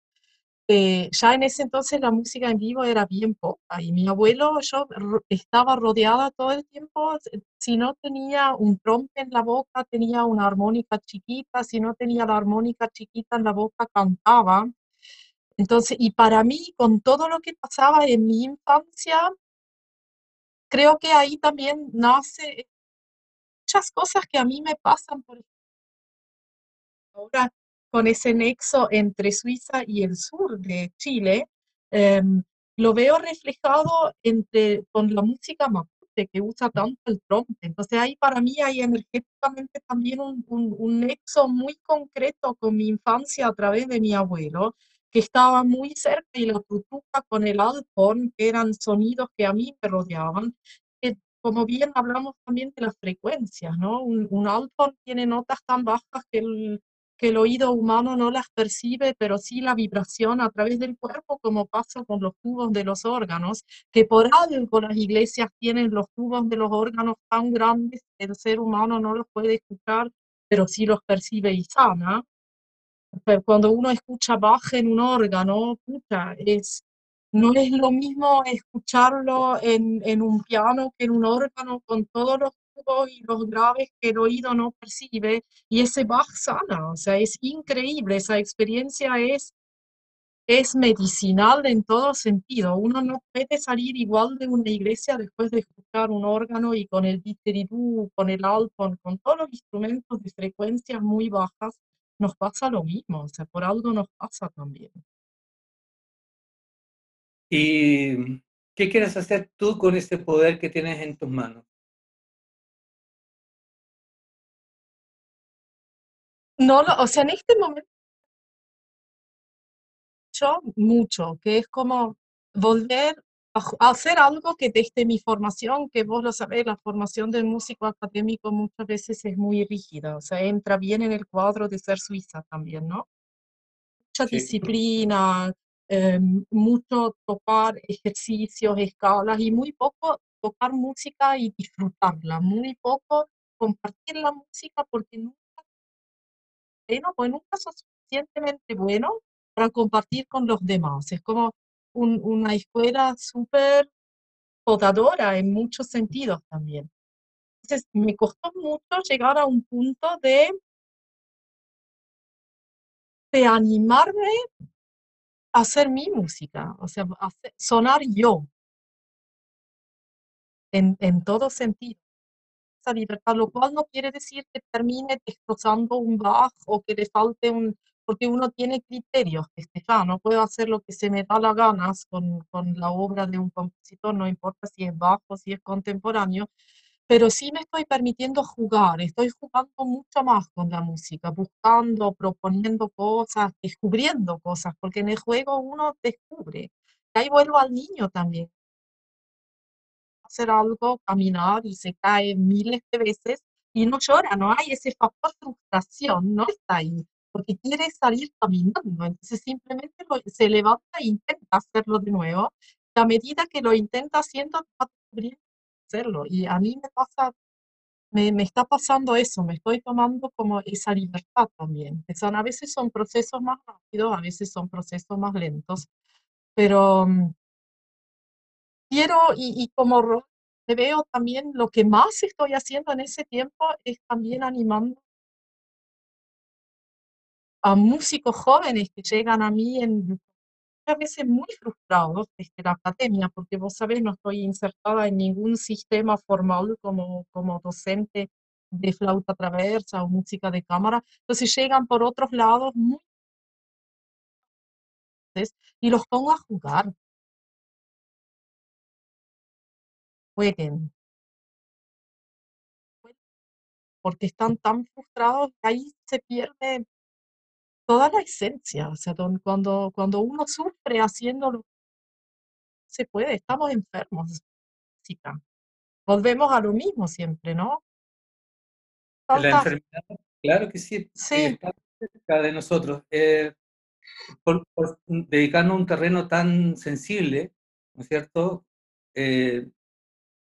Eh, ya en ese entonces la música en vivo era bien poca y mi abuelo, yo estaba rodeada todo el tiempo, si no tenía un trompe en la boca, tenía una armónica chiquita, si no tenía la armónica chiquita en la boca, cantaba. Entonces, y para mí, con todo lo que pasaba en mi infancia, creo que ahí también nace muchas cosas que a mí me pasan, por ahora con ese nexo entre Suiza y el sur de Chile, em, lo veo reflejado entre, con la música mapuche que usa tanto el trompe. Entonces ahí para mí hay energéticamente también un, un- un nexo muy concreto con mi infancia a través de mi abuelo, que estaba muy cerca y la tutuca con el alpón, que eran sonidos que a mí me rodeaban. Como bien hablamos también de las frecuencias, ¿no? Un, un alpón tiene notas tan bajas que el, que el oído humano no las percibe, pero sí la vibración a través del cuerpo, como pasa con los tubos de los órganos, que por algo las iglesias tienen los tubos de los órganos tan grandes que el ser humano no los puede escuchar, pero sí los percibe y sana. Pero cuando uno escucha Bach en un órgano, pucha, es, no es lo mismo escucharlo en, en un piano que en un órgano con todos los y los graves que el oído no percibe. Y ese Bach sana, o sea, es increíble, esa experiencia es, es medicinal en todo sentido. Uno no puede salir igual de una iglesia después de escuchar un órgano y con el didgeridoo, con el alpón, con todos los instrumentos de frecuencias muy bajas, nos pasa lo mismo, o sea, por algo nos pasa también. ¿Y qué quieres hacer tú con ese poder que tienes en tus manos? No, lo- o sea, en este momento yo mucho, que es como volver a hacer algo que desde mi formación, que vos lo sabés, la formación del músico académico muchas veces es muy rígida, o sea, entra bien en el cuadro de ser suiza también, ¿no? Mucha Sí. disciplina, eh, mucho tocar ejercicios, escalas y muy poco tocar música y disfrutarla, muy poco compartir la música porque nunca bueno, pues nunca sos suficientemente bueno para compartir con los demás. Es como un- una escuela súper podadora en muchos sentidos también. Entonces, me costó mucho llegar a un punto de, de animarme hacer mi música, o sea, hacer- sonar yo. en, en todo sentido. Esa libertad, lo cual no quiere decir que termine destrozando un Bach o que le falte un, porque uno tiene criterios, este, ya, no puedo hacer lo que se me da la ganas con, con la obra de un compositor, no importa si es bajo, si es contemporáneo, pero sí me estoy permitiendo jugar, estoy jugando mucho más con la música, buscando, proponiendo cosas, descubriendo cosas, porque en el juego uno descubre. Y ahí vuelvo al niño también. Hacer algo, caminar y se cae miles de veces y no llora, no hay ese factor frustración, no está ahí, porque quiere salir caminando, entonces simplemente se levanta e intenta hacerlo de nuevo. A medida que lo intenta haciendo, va descubriendo hacerlo. Y a mí me pasa, me, me, está pasando eso, me estoy tomando como esa libertad también. Son, a veces son procesos más rápidos, a veces son procesos más lentos, pero um, quiero, y, y como me veo también, lo que más estoy haciendo en ese tiempo es también animando a músicos jóvenes que llegan a mí en a veces muy frustrados desde la academia, porque vos sabés, no estoy insertada en ningún sistema formal como, como docente de flauta traversa o música de cámara, entonces llegan por otros lados muy y los pongo a jugar. Jueguen. Porque están tan frustrados que ahí se pierde toda la esencia, o sea, cuando, cuando uno sufre haciéndolo, se puede, estamos enfermos. Volvemos a lo mismo siempre, ¿no? La enfermedad, claro que sí, sí. está cerca de nosotros. Eh, por, dedicarnos a un terreno tan sensible, ¿no es cierto? Eh,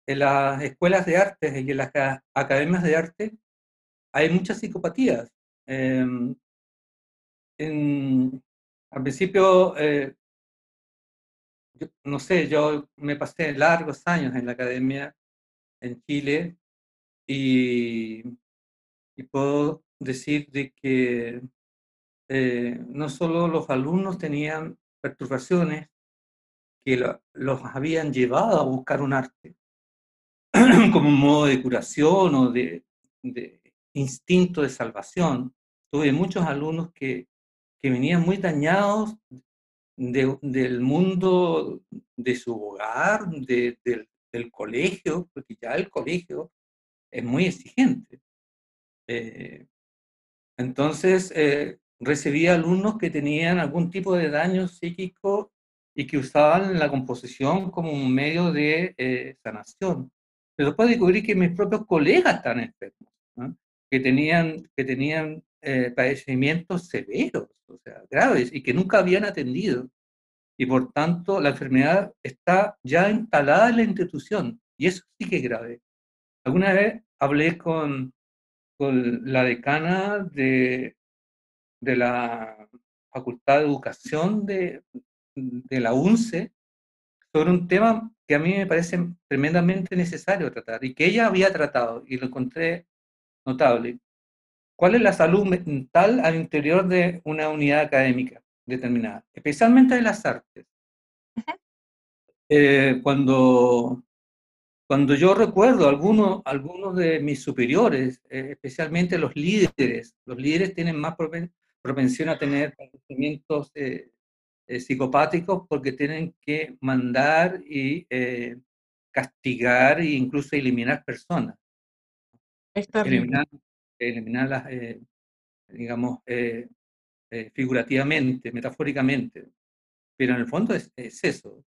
en las escuelas de arte y en las academias de arte hay muchas psicopatías. Eh, en, al principio, eh, no sé, yo me pasé largos años en la academia en Chile y, puedo decir de que eh, no solo los alumnos tenían perturbaciones que los habían llevado a buscar un arte [clears throat] como un modo de curación o de, de instinto de salvación. Tuve muchos alumnos que que venían muy dañados del mundo de su hogar, del, colegio, porque ya el colegio es muy exigente. Eh, entonces, eh, recibía alumnos que tenían algún tipo de daño psíquico y que usaban la composición como un medio de eh, sanación. Pero después descubrí que mis propios colegas están enfermos, que tenían, que tenían eh, padecimientos severos, o sea, graves, y que nunca habían atendido. Y por tanto, la enfermedad está ya instalada en la institución, y eso sí que es grave. Alguna vez hablé con, con la decana de, de la Facultad de Educación de, de la UNCE sobre un tema que a mí me parece tremendamente necesario tratar y que ella había tratado y lo encontré notable, ¿Cuál es la salud mental al interior de una unidad académica determinada? Especialmente de las artes. Eh, cuando, cuando yo recuerdo algunos, algunos de mis superiores, eh, especialmente los líderes, los líderes tienen más propensión a tener padecimientos eh, psicopáticos porque tienen que mandar y castigar e incluso eliminar personas. Eliminar eliminarlas, eh, digamos, eh, eh, figurativamente, metafóricamente. Pero en el fondo es, eso.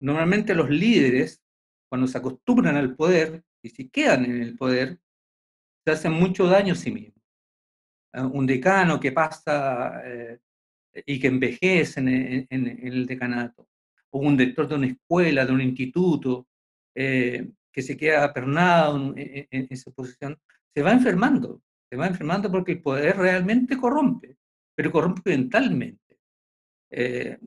Normalmente los líderes, cuando se acostumbran al poder y si quedan en el poder, se hacen mucho daño a sí mismos. Un decano que pasa y que envejece en, el decanato, o un director de una escuela, de un instituto, que se queda pernado en, en, esa posición, se va enfermando, se va enfermando porque el poder realmente corrompe, pero corrompe mentalmente. Eh,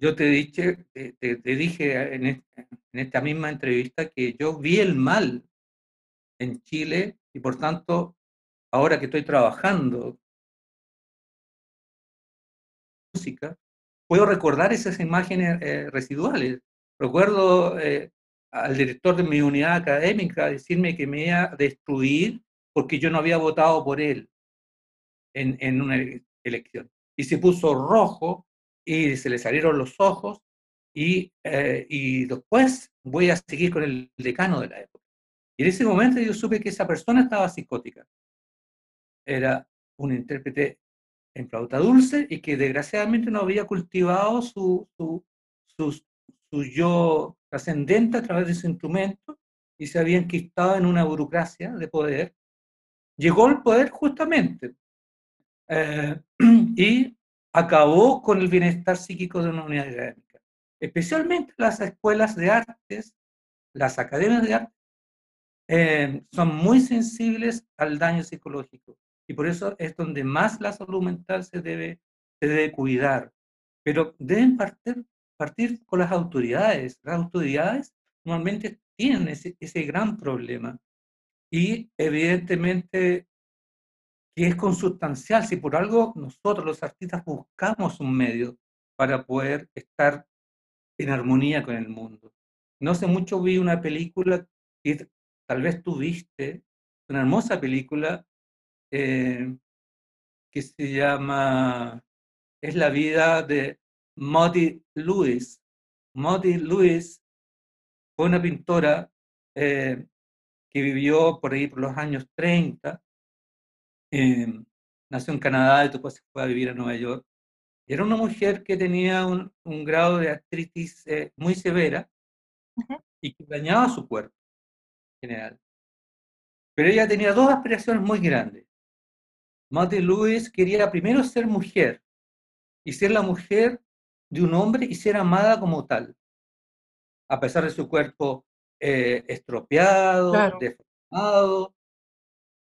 yo te, dije, te, dije en, esta misma entrevista que yo vi el mal en Chile y por tanto, ahora que estoy trabajando música, puedo recordar esas imágenes eh, residuales. Recuerdo eh, al director de mi unidad académica decirme que me iba a destruir porque yo no había votado por él en, en una elección. Y se puso rojo y se le salieron los ojos y, eh, y después voy a seguir con el decano de la época. Y en ese momento yo supe que esa persona estaba psicótica. Era un intérprete en flauta dulce y que desgraciadamente no había cultivado su, su, su, su yo trascendente a través de su instrumento y se había enquistado en una burocracia de poder. Llegó al poder justamente eh, [clears throat] y acabó con el bienestar psíquico de una unidad académica. Especialmente las escuelas de artes, las academias de arte, eh, son muy sensibles al daño psicológico y por eso es donde más la salud mental se debe, cuidar. Pero deben partir, con las autoridades. Las autoridades normalmente tienen ese gran problema y evidentemente que es consustancial, si por algo nosotros los artistas buscamos un medio para poder estar en armonía con el mundo. No hace mucho vi una película que tal vez tú viste, una hermosa película eh, que se llama Es la vida de Maudie Lewis. Maudie Lewis fue una pintora eh, que vivió por ahí por los años 30 Em, nació en Canadá y después se fue a vivir a Nueva York. Era una mujer que tenía un, un grado de artritis eh, muy severa y que dañaba su cuerpo en general. Pero ella tenía dos aspiraciones muy grandes. Matthew Lewis quería primero ser mujer y ser la mujer de un hombre y ser amada como tal, a pesar de su cuerpo eh, estropeado, deformado,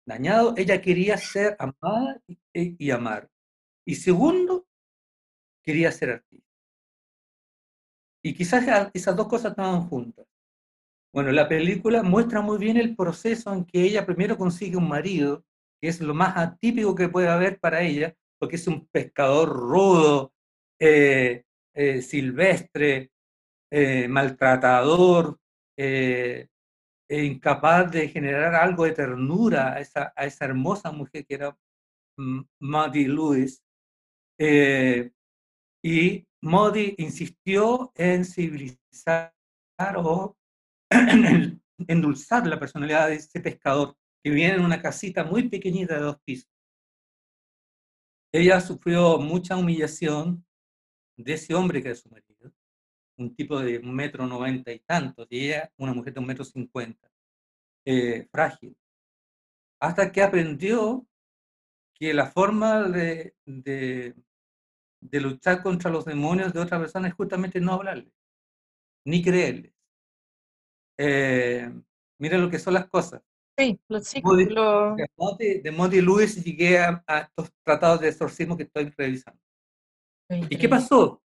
dañado, ella quería ser amada y, amar. Y segundo, quería ser artista. Y quizás esas dos cosas estaban juntas. Bueno, la película muestra muy bien el proceso en que ella primero consigue un marido, que es lo más atípico que puede haber para ella, porque es un pescador rudo, eh, eh, silvestre, eh, maltratador, incapaz de generar algo de ternura a esa, hermosa mujer que era Maudie Lewis. Eh, y Maudie insistió en civilizar o [clears throat] en endulzar la personalidad de ese pescador que viene en una casita muy pequeñita de dos pisos. Ella sufrió mucha humillación de ese hombre que es su marido, un tipo de un metro noventa y tantos, y ella una mujer de un metro cincuenta, eh, frágil. Hasta que aprendió que la forma de, de, luchar contra los demonios de otra persona es justamente no hablarles, ni creerles. Eh, mira lo que son las cosas. Sí, los chicos. Lo... De Monty Lewis llegué a, estos tratados de exorcismo que estoy revisando. ¿Y qué pasó?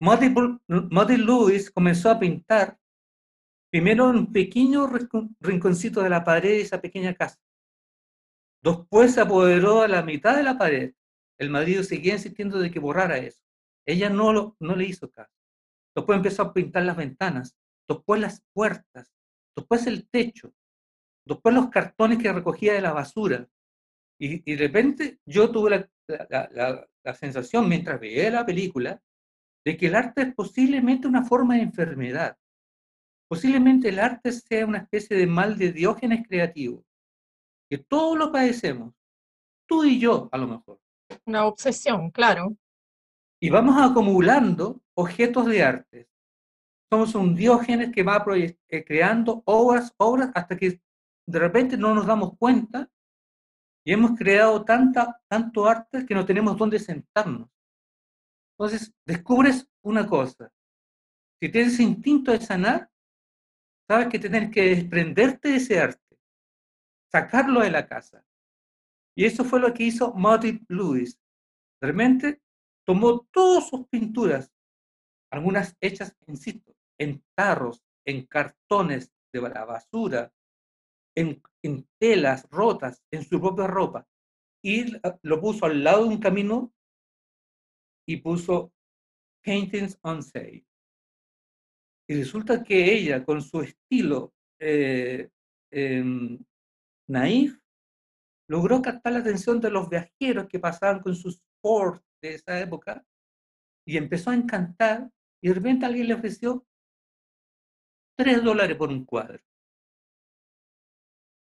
Martin Lewis comenzó a pintar primero un pequeño rinconcito de la pared de esa pequeña casa. Después se apoderó a la mitad de la pared. El marido seguía insistiendo de que borrara eso. Ella no, lo, no le hizo caso. Después empezó a pintar las ventanas, después las puertas, después el techo, después los cartones que recogía de la basura. Y, de repente yo tuve la, la sensación, mientras veía la película, de que el arte es posiblemente una forma de enfermedad. Posiblemente el arte sea una especie de mal de diógenes creativo, que todos lo padecemos, tú y yo a lo mejor. Una obsesión, claro. Y vamos acumulando objetos de arte. Somos un diógenes que va eh, creando obras, obras, hasta que de repente no nos damos cuenta y hemos creado tanta, tanto arte que no tenemos dónde sentarnos. Entonces, descubres una cosa. Si tienes instinto de sanar, sabes que tienes que desprenderte de ese arte, sacarlo de la casa. Y eso fue lo que hizo Martin Lewis. Realmente tomó todas sus pinturas, algunas hechas, insisto, en tarros, en cartones de la basura, en, en telas rotas, en su propia ropa, y lo puso al lado de un camino y puso Paintings on Sale. Y resulta que ella, con su estilo eh, em, naif, logró captar la atención de los viajeros que pasaban con sus Ford de esa época y empezó a encantar y de repente alguien le ofreció tres dólares por un cuadro.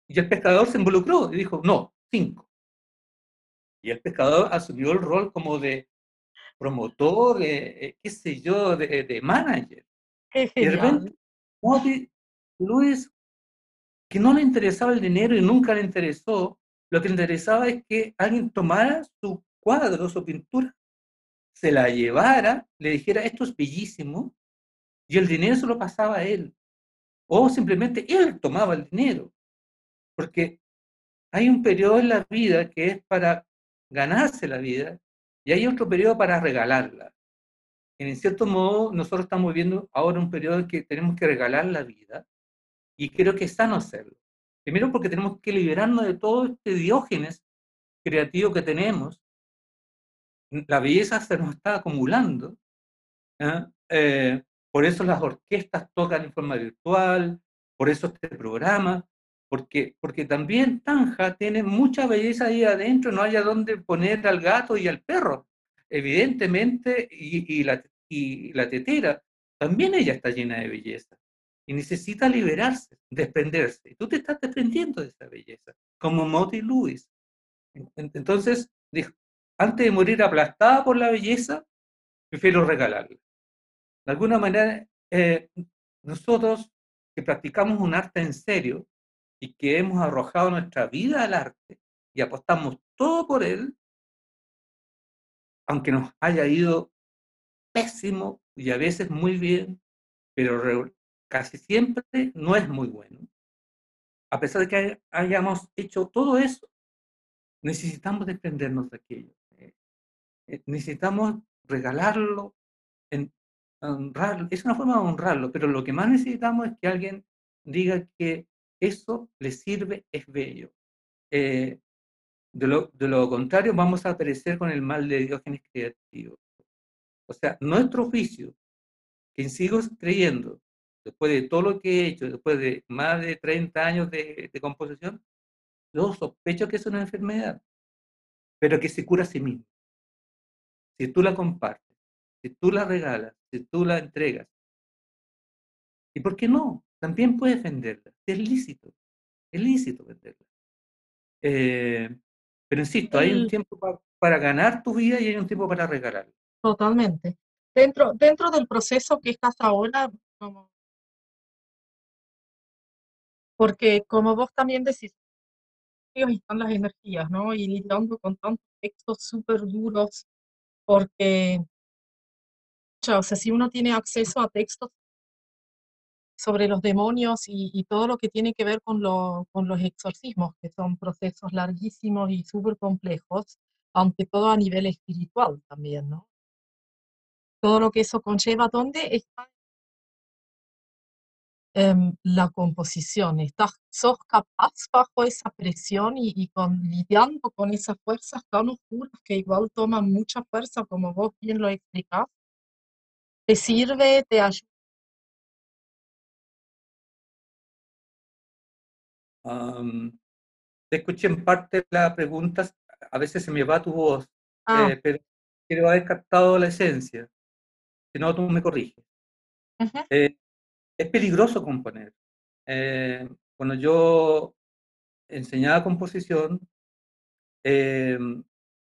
Y el pescador se involucró y dijo, no, cinco. Y el pescador asumió el rol como de promotor, eh, qué sé yo, de, manager. y de repente, Luis, que no le interesaba el dinero y nunca le interesó, lo que le interesaba es que alguien tomara su cuadro, su pintura, se la llevara, le dijera, esto es bellísimo, y el dinero se lo pasaba a él. O simplemente él tomaba el dinero. Porque hay un periodo en la vida que es para ganarse la vida y hay otro periodo para regalarla. En cierto modo, nosotros estamos viviendo ahora un periodo en que tenemos que regalar la vida y creo que es sano hacerlo. Primero porque tenemos que liberarnos de todo este diógenes creativo que tenemos. La belleza se nos está acumulando. Eh, por eso las orquestas tocan en forma virtual, por eso este programa, porque, porque también Tanja tiene mucha belleza ahí adentro, no haya dónde poner al gato y al perro. Evidentemente, y, y, la, y la tetera, también ella está llena de belleza y necesita liberarse, desprenderse. Y tú te estás desprendiendo de esa belleza, como Moti Lewis. Entonces, dijo, antes de morir aplastada por la belleza, prefiero regalarla. De alguna manera, eh, nosotros que practicamos un arte en serio y que hemos arrojado nuestra vida al arte y apostamos todo por él, aunque nos haya ido pésimo y a veces muy bien, pero casi siempre no es muy bueno. A pesar de que hayamos hecho todo eso, necesitamos desprendernos de aquello. Eh, eh, necesitamos regalarlo, honrarlo. Es una forma de honrarlo, pero lo que más necesitamos es que alguien diga que eso le sirve, es bello. Eh, de, lo, de, contrario, vamos a perecer con el mal de Diógenes creativo. O sea, nuestro oficio, que sigo creyendo después de todo lo que he hecho, después de más de 30 años de, composición, yo sospecho que es una enfermedad, pero que se cura a sí mismo. Si tú la compartes, si tú la regalas, si tú la entregas. ¿Y por qué no? También puedes venderla. Es lícito. Es lícito venderla. Eh, pero insisto, hay un tiempo para ganar tu vida y hay un tiempo para regalarla. Totalmente. Dentro, dentro del proceso que estás ahora, como porque como vos también decís, están las energías, ¿no? Y lidiando con tantos textos súper duros, porque, o sea, si uno tiene acceso a textos sobre los demonios y, todo lo que tiene que ver con, con los exorcismos, que son procesos larguísimos y súper complejos, aunque todo a nivel espiritual también, ¿no? Todo lo que eso conlleva, ¿dónde está Em, la composición? ¿Estás, ¿Sos capaz bajo esa presión y, con, lidiando con esas fuerzas tan oscuras que igual toman mucha fuerza, como vos bien lo explicás? ¿Te sirve, te ayuda? Te escuché en parte la pregunta, a veces se me va tu voz, ah. eh, pero quiero haber captado la esencia. Si no, tú me corriges es peligroso componer. Eh, cuando yo enseñaba composición, eh,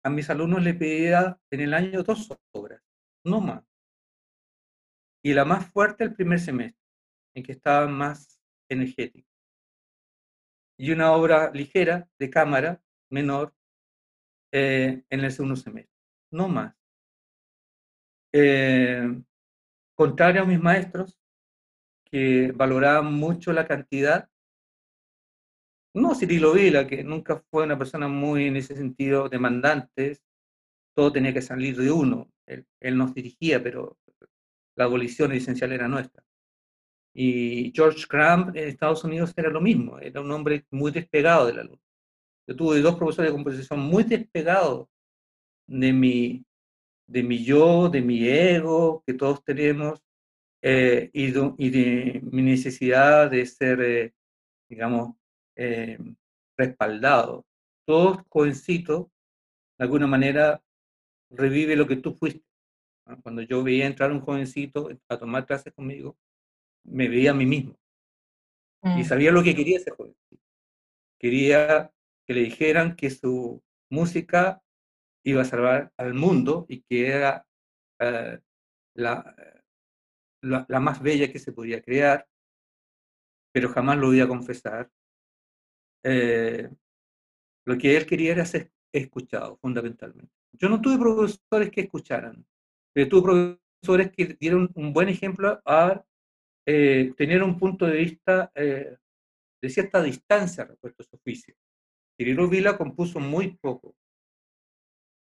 a mis alumnos les pedía en el año dos obras, no más. Y la más fuerte el primer semestre, en que estaba más energético. Y una obra ligera, de cámara, menor, eh, en el segundo semestre, no más. contrario a mis maestros, que valoraban mucho la cantidad. No Cirilo Vila, que nunca fue una persona muy en ese sentido demandante, todo tenía que salir de uno. Él, nos dirigía, pero la abolición esencial era nuestra. Y George Crumb en Estados Unidos era lo mismo, era un hombre muy despegado de la luz. Yo tuve dos profesores de composición muy despegados de mi, de mi yo, de mi ego, que todos tenemos, eh, y, de, mi necesidad de ser, eh, digamos, eh, respaldado. Todo jovencito, de alguna manera, revive lo que tú fuiste. Cuando yo veía entrar un jovencito a tomar clases conmigo, me veía a mí mismo. Y Mm, sabía lo que quería ese jovencito. Quería que le dijeran que su música iba a salvar al mundo y que era la, la, la, más bella que se podía crear, pero jamás lo voy a confesar. Eh, lo que él quería era ser escuchado, fundamentalmente. Yo no tuve profesores que escucharan, pero tuve profesores que dieron un buen ejemplo a eh, tener un punto de vista eh, de cierta distancia respecto a su oficio. Cirilo Vila compuso muy poco,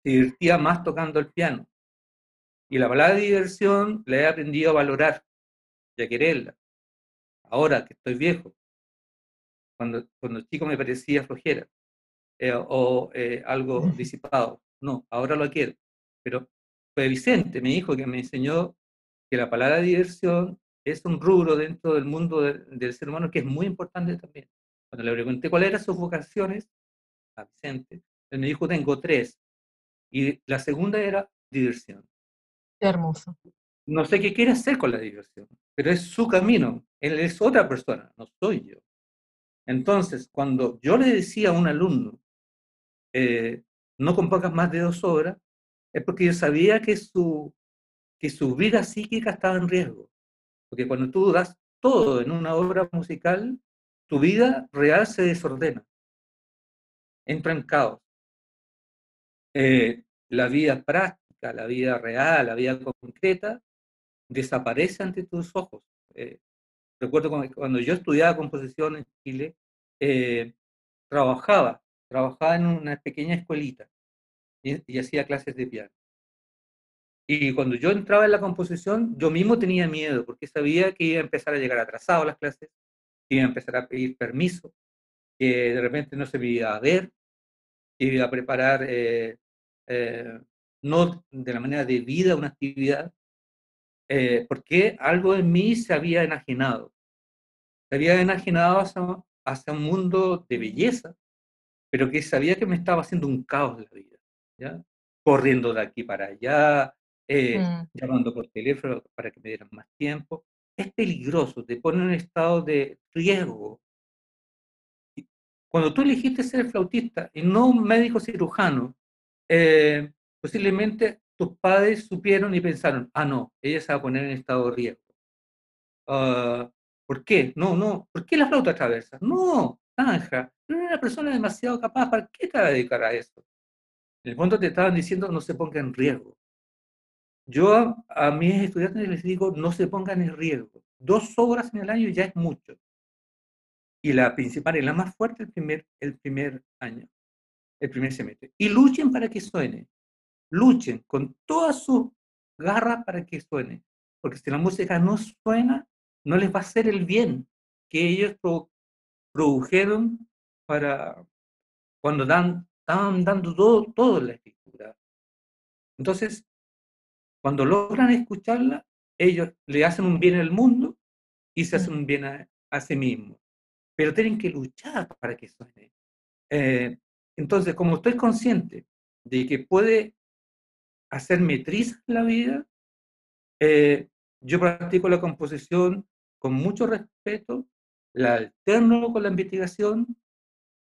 se divertía más tocando el piano. Y la de diversión la he aprendido a valorar y a quererla. Ahora que estoy viejo, cuando, cuando chico me parecía flojera eh, o eh, algo disipado. No, ahora lo quiero. Pero fue Vicente, mi hijo, que me enseñó que la palabra diversión es un rubro dentro del mundo de, del ser humano que es muy importante también. Cuando le pregunté cuáles eran sus vocaciones a Vicente, él me dijo, tengo tres. Y la segunda era diversión. qué hermoso. No sé qué quiere hacer con la diversión, pero es su camino. Él es otra persona, no soy yo. Entonces, cuando yo le decía a un alumno, eh, no compongas más de dos horas, es porque yo sabía que su, que su vida psíquica estaba en riesgo. Porque cuando tú das todo en una obra musical, tu vida real se desordena, entra en caos. Eh, la vida práctica, la vida real, la vida concreta, desaparece ante tus ojos. Eh, recuerdo cuando, yo estudiaba composición en Chile, eh, trabajaba, trabajaba en una pequeña escuelita y, hacía clases de piano. Y cuando yo entraba en la composición, yo mismo tenía miedo, porque sabía que iba a empezar a llegar atrasado a las clases, que iba a empezar a pedir permiso, que de repente no se me iba a ver, que iba a preparar eh, eh, no de la manera debida una actividad, eh, porque algo en mí se había enajenado. Se había enajenado hacia, hacia, un mundo de belleza, pero que sabía que me estaba haciendo un caos la vida, ¿ya? corriendo de aquí para allá, eh, mm. llamando por teléfono para que me dieran más tiempo. Es peligroso, te pone en un estado de riesgo. Cuando tú elegiste ser flautista y no un médico cirujano, eh, posiblemente tus padres supieron y pensaron, ah, no, ella se va a poner en estado de riesgo. Uh, ¿Por qué? No, no. ¿Por qué la flauta traversa? No, Tanja, no eres una persona demasiado capaz, ¿para qué te va a dedicar a eso? En el fondo te estaban diciendo no se ponga en riesgo. Yo a, a, mis estudiantes les digo no se pongan en riesgo. Dos obras en el año ya es mucho. Y la principal y la más fuerte el primer, el primer año, el primer semestre. Y luchen para que suene. Luchen con todas sus garras para que suene. Porque si la música no suena, no les va a hacer el bien que ellos pro, produjeron para cuando dan, estaban dando todo, todo la escritura. Entonces, cuando logran escucharla, ellos le hacen un bien al mundo y se hacen un bien a, a sí mismos. Pero tienen que luchar para que suene. Eh, entonces, como estoy consciente de que puede hacerme triste la vida, eh, yo practico la composición con mucho respeto, la alterno con la investigación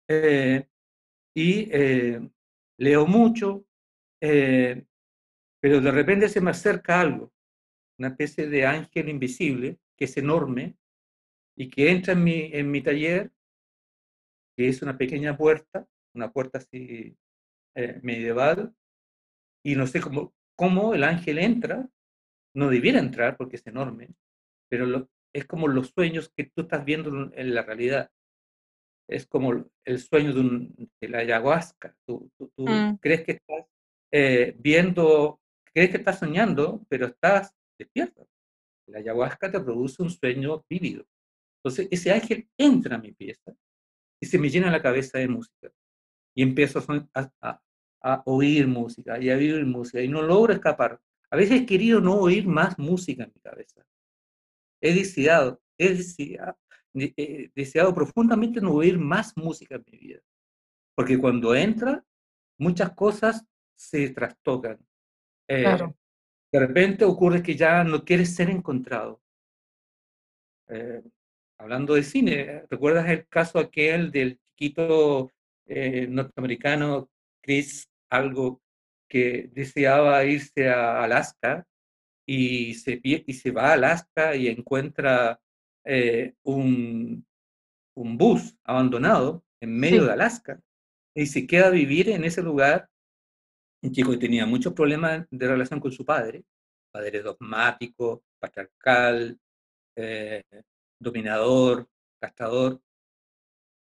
eh, y eh, leo mucho, eh, pero de repente se me acerca algo, una especie de ángel invisible que es enorme y que entra en mi, en mi taller, que es una pequeña puerta, una puerta así eh, medieval, y no sé cómo, cómo el ángel entra, no debiera entrar porque es enorme, pero lo, es como los sueños que tú estás viendo en la realidad. Es como el sueño de, un, de la ayahuasca. Tú, tú, tú mm. crees que estás eh, viendo, crees que estás soñando, pero estás despierto. La ayahuasca te produce un sueño vívido. Entonces, ese ángel entra a mi pieza y se me llena la cabeza de música. Y empiezo a, a, a oír música y a vivir música y no logro escapar. A veces he querido no oír más música en mi cabeza he deseado, he deseado, he deseado profundamente no oír más música en mi vida. Porque cuando entra, muchas cosas se trastocan. Eh, Claro, de repente ocurre que ya no quieres ser encontrado. Eh, hablando de cine, ¿recuerdas el caso aquel del chiquito eh, norteamericano Chris algo que deseaba irse a Alaska y se, y se va a Alaska y encuentra eh, un, un bus abandonado en medio sí, de Alaska y se queda a vivir en ese lugar. Un chico que tenía muchos problemas de relación con su padre, padre dogmático, patriarcal, eh, dominador, gastador.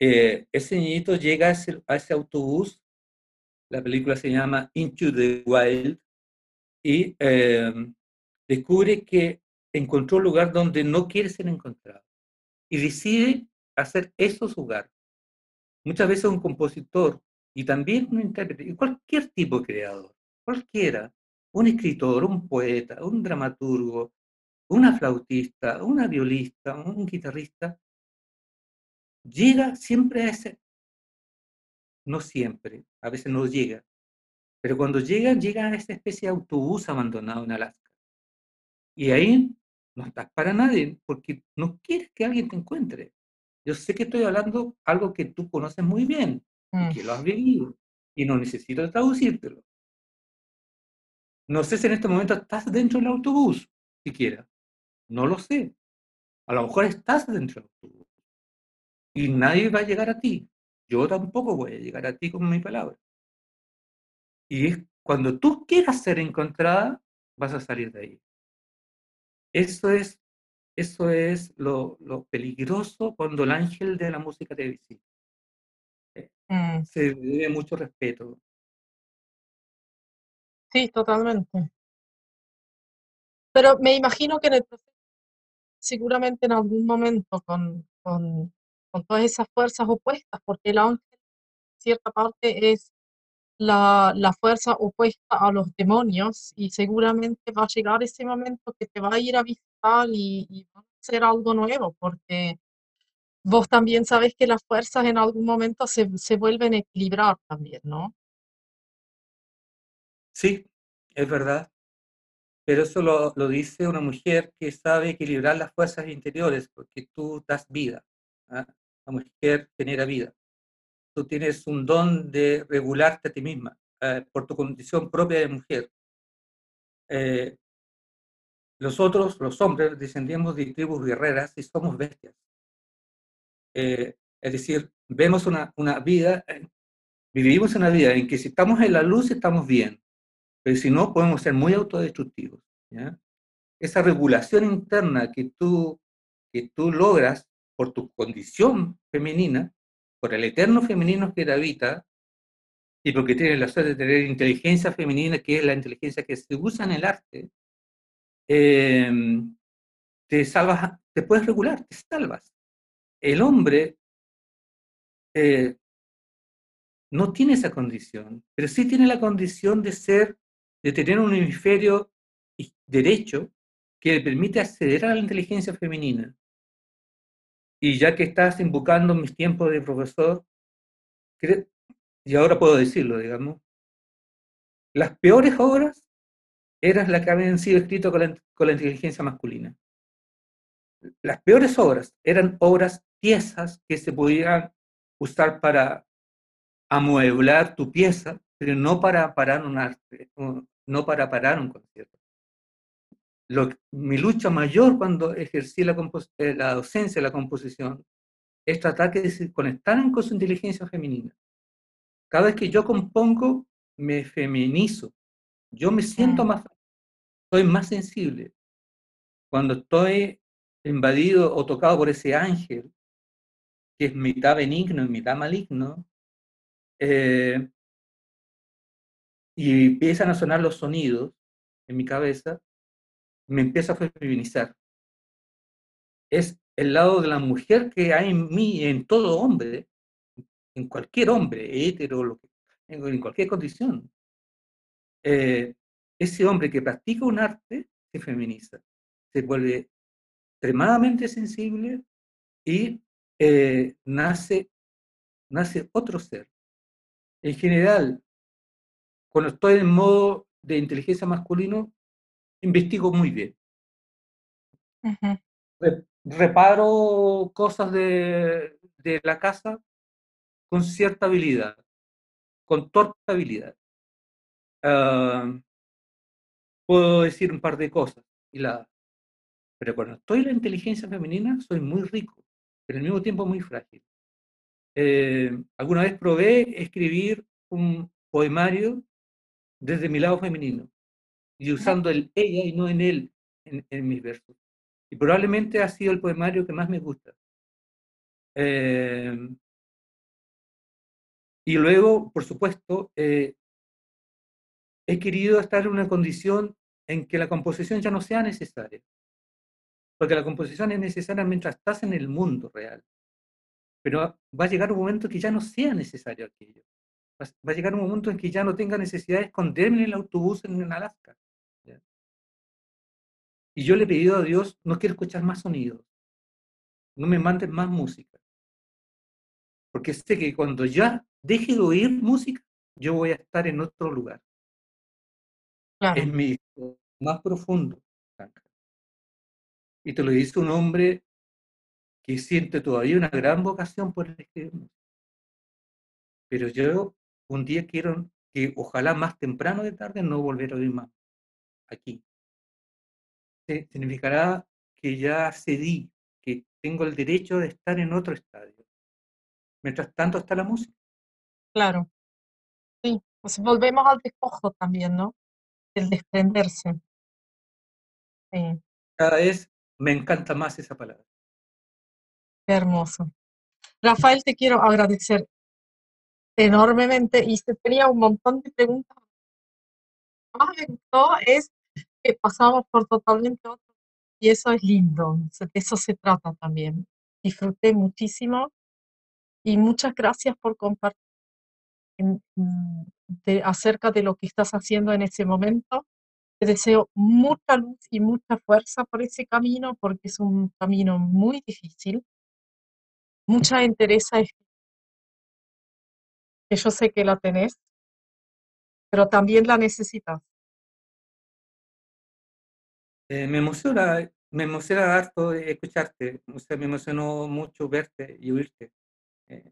Eh, ese niñito llega a ese, a ese autobús, la película se llama Into the Wild, y eh, descubre que encontró un lugar donde no quiere ser encontrado y decide hacer eso su hogar. Muchas veces un compositor y también un intérprete, cualquier tipo de creador, cualquiera, un escritor, un poeta, un dramaturgo, una flautista, una violista, un guitarrista, llega siempre a ese, no siempre, a veces no llega, pero cuando llegan, llega a esa especie de autobús abandonado en Alaska. Y ahí no estás para nadie, porque no quieres que alguien te encuentre. Yo sé que estoy hablando algo que tú conoces muy bien mm, que lo has vivido, y no necesito traducírtelo. No sé si en este momento estás dentro del autobús, siquiera. No lo sé. A lo mejor estás dentro del autobús y nadie va a llegar a ti. Yo tampoco voy a llegar a ti con mi palabra. Y es cuando tú quieras ser encontrada, vas a salir de ahí. Eso es, eso es lo, lo peligroso cuando el ángel de la música te visita. Mm, Se debe mucho respeto. sí, totalmente. Pero me imagino que en el proceso, seguramente en algún momento con, con, con todas esas fuerzas opuestas, porque el ángel, en cierta parte, es la, la fuerza opuesta a los demonios y seguramente va a llegar ese momento que te va a ir a visitar y, y va a ser algo nuevo, porque vos también sabes que las fuerzas en algún momento se, se vuelven a equilibrar también, ¿no? Sí, es verdad. Pero eso lo, lo dice una mujer que sabe equilibrar las fuerzas interiores, porque tú das vida. ¿ah? La mujer genera vida. Tú tienes un don de regularte a ti misma eh, por tu condición propia de mujer. Eh, los otros, los hombres, descendemos de tribus guerreras y somos bestias. Eh, es decir, vemos una, vida, eh, vivimos una vida en que si estamos en la luz estamos bien, pero si no podemos ser muy autodestructivos. ¿ya? esa regulación interna que tú, que tú logras por tu condición femenina, por el eterno femenino que te habita, y porque tienes la suerte de tener inteligencia femenina, que es la inteligencia que se usa en el arte, eh, te salvas, te puedes regular, te salvas. El hombre eh, no tiene esa condición, pero sí tiene la condición de ser, de tener un hemisferio derecho que le permite acceder a la inteligencia femenina. Y ya que estás invocando mis tiempos de profesor, y ahora puedo decirlo, digamos, las peores obras eran las que habían sido escritas con la, con la inteligencia masculina. Las peores obras eran obras tiesas que se podían usar para amueblar tu pieza, pero no para parar un arte, no para parar un concierto. Lo, mi lucha mayor cuando ejercí la, la docencia, la composición, es tratar de se conectaran con su inteligencia femenina. Cada vez que yo compongo, me feminizo. Yo me siento más, soy más sensible. Cuando estoy invadido o tocado por ese ángel, que es mitad benigno y mitad maligno, eh, y empiezan a sonar los sonidos en mi cabeza, me empiezo a feminizar. Es el lado de la mujer que hay en mí, en todo hombre, en cualquier hombre, hetero, en cualquier condición. Eh, ese hombre que practica un arte se feminiza, se vuelve extremadamente sensible y eh, nace, nace otro ser. En general, cuando estoy en modo de inteligencia masculino, investigo muy bien. Reparo cosas de, de, la casa con cierta habilidad, con torta habilidad. Ah, puedo decir un par de cosas, y la, pero cuando estoy en la inteligencia femenina soy muy rico, pero al mismo tiempo muy frágil. Eh, alguna vez probé escribir un poemario desde mi lado femenino y usando el ella y no en él en, mis versos. Y probablemente ha sido el poemario que más me gusta. Eh, y luego, por supuesto, eh, he querido estar en una condición en que la composición ya no sea necesaria. Porque la composición es necesaria mientras estás en el mundo real. Pero va a llegar un momento que ya no sea necesario aquello. Va a llegar un momento en que ya no tenga necesidad de esconderme en el autobús en Alaska. Y yo le he pedido a Dios, no quiero escuchar más sonidos. No me manden más música. Porque sé que cuando ya deje de oír música, yo voy a estar en otro lugar. Es mi más profundo. Y te lo dice un hombre que siente todavía una gran vocación por el Pero yo un día quiero que ojalá más temprano de tarde no volver a oír más aquí. Significará que ya cedí, que tengo el derecho de estar en otro estadio. Mientras tanto está la música. Claro. Sí, pues volvemos al despojo también, ¿no? El desprenderse. Sí. Cada vez me encanta más esa palabra. Qué hermoso. Rafael, te quiero agradecer enormemente y se tenía un montón de preguntas. Lo más me gustó es que pasamos por totalmente otro y eso es lindo, de eso se trata también. Disfruté muchísimo y muchas gracias por compartir de, acerca de lo que estás haciendo en ese momento. Te deseo mucha luz y mucha fuerza por ese camino porque es un camino muy difícil. Mucha interesa que yo sé que la tenés, pero también la necesitas. Eh, me emociona, me emociona harto escucharte, o sea, me emocionó mucho verte y oírte. Eh,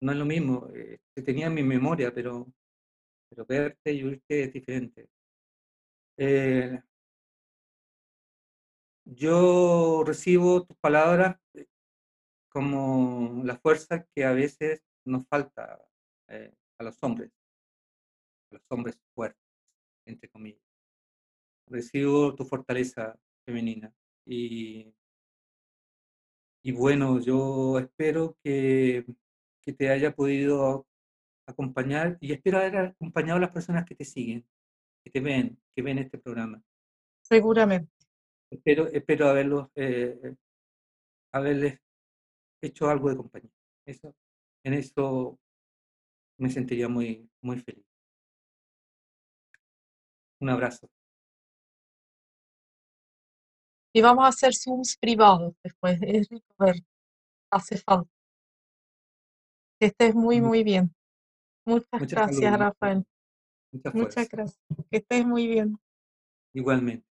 no es lo mismo, eh, tenía en mi memoria, pero, pero verte y oírte es diferente. Yo recibo tus palabras como la fuerza que a veces nos falta eh, a los hombres, a los hombres fuertes, entre comillas. Recibo tu fortaleza femenina y, y bueno, yo espero que, que te haya podido acompañar y espero haber acompañado a las personas que te siguen, que te ven, que ven este programa. Seguramente. Espero, espero haberlos, eh, haberles hecho algo de compañía. Eso, en eso me sentiría muy, muy feliz. Un abrazo. Y vamos a hacer Zooms privados después. Es rico ver. Hace falta. Que estés muy, muy bien. Muchas, gracias, Rafael. Muchas gracias. Que estés muy bien. Igualmente.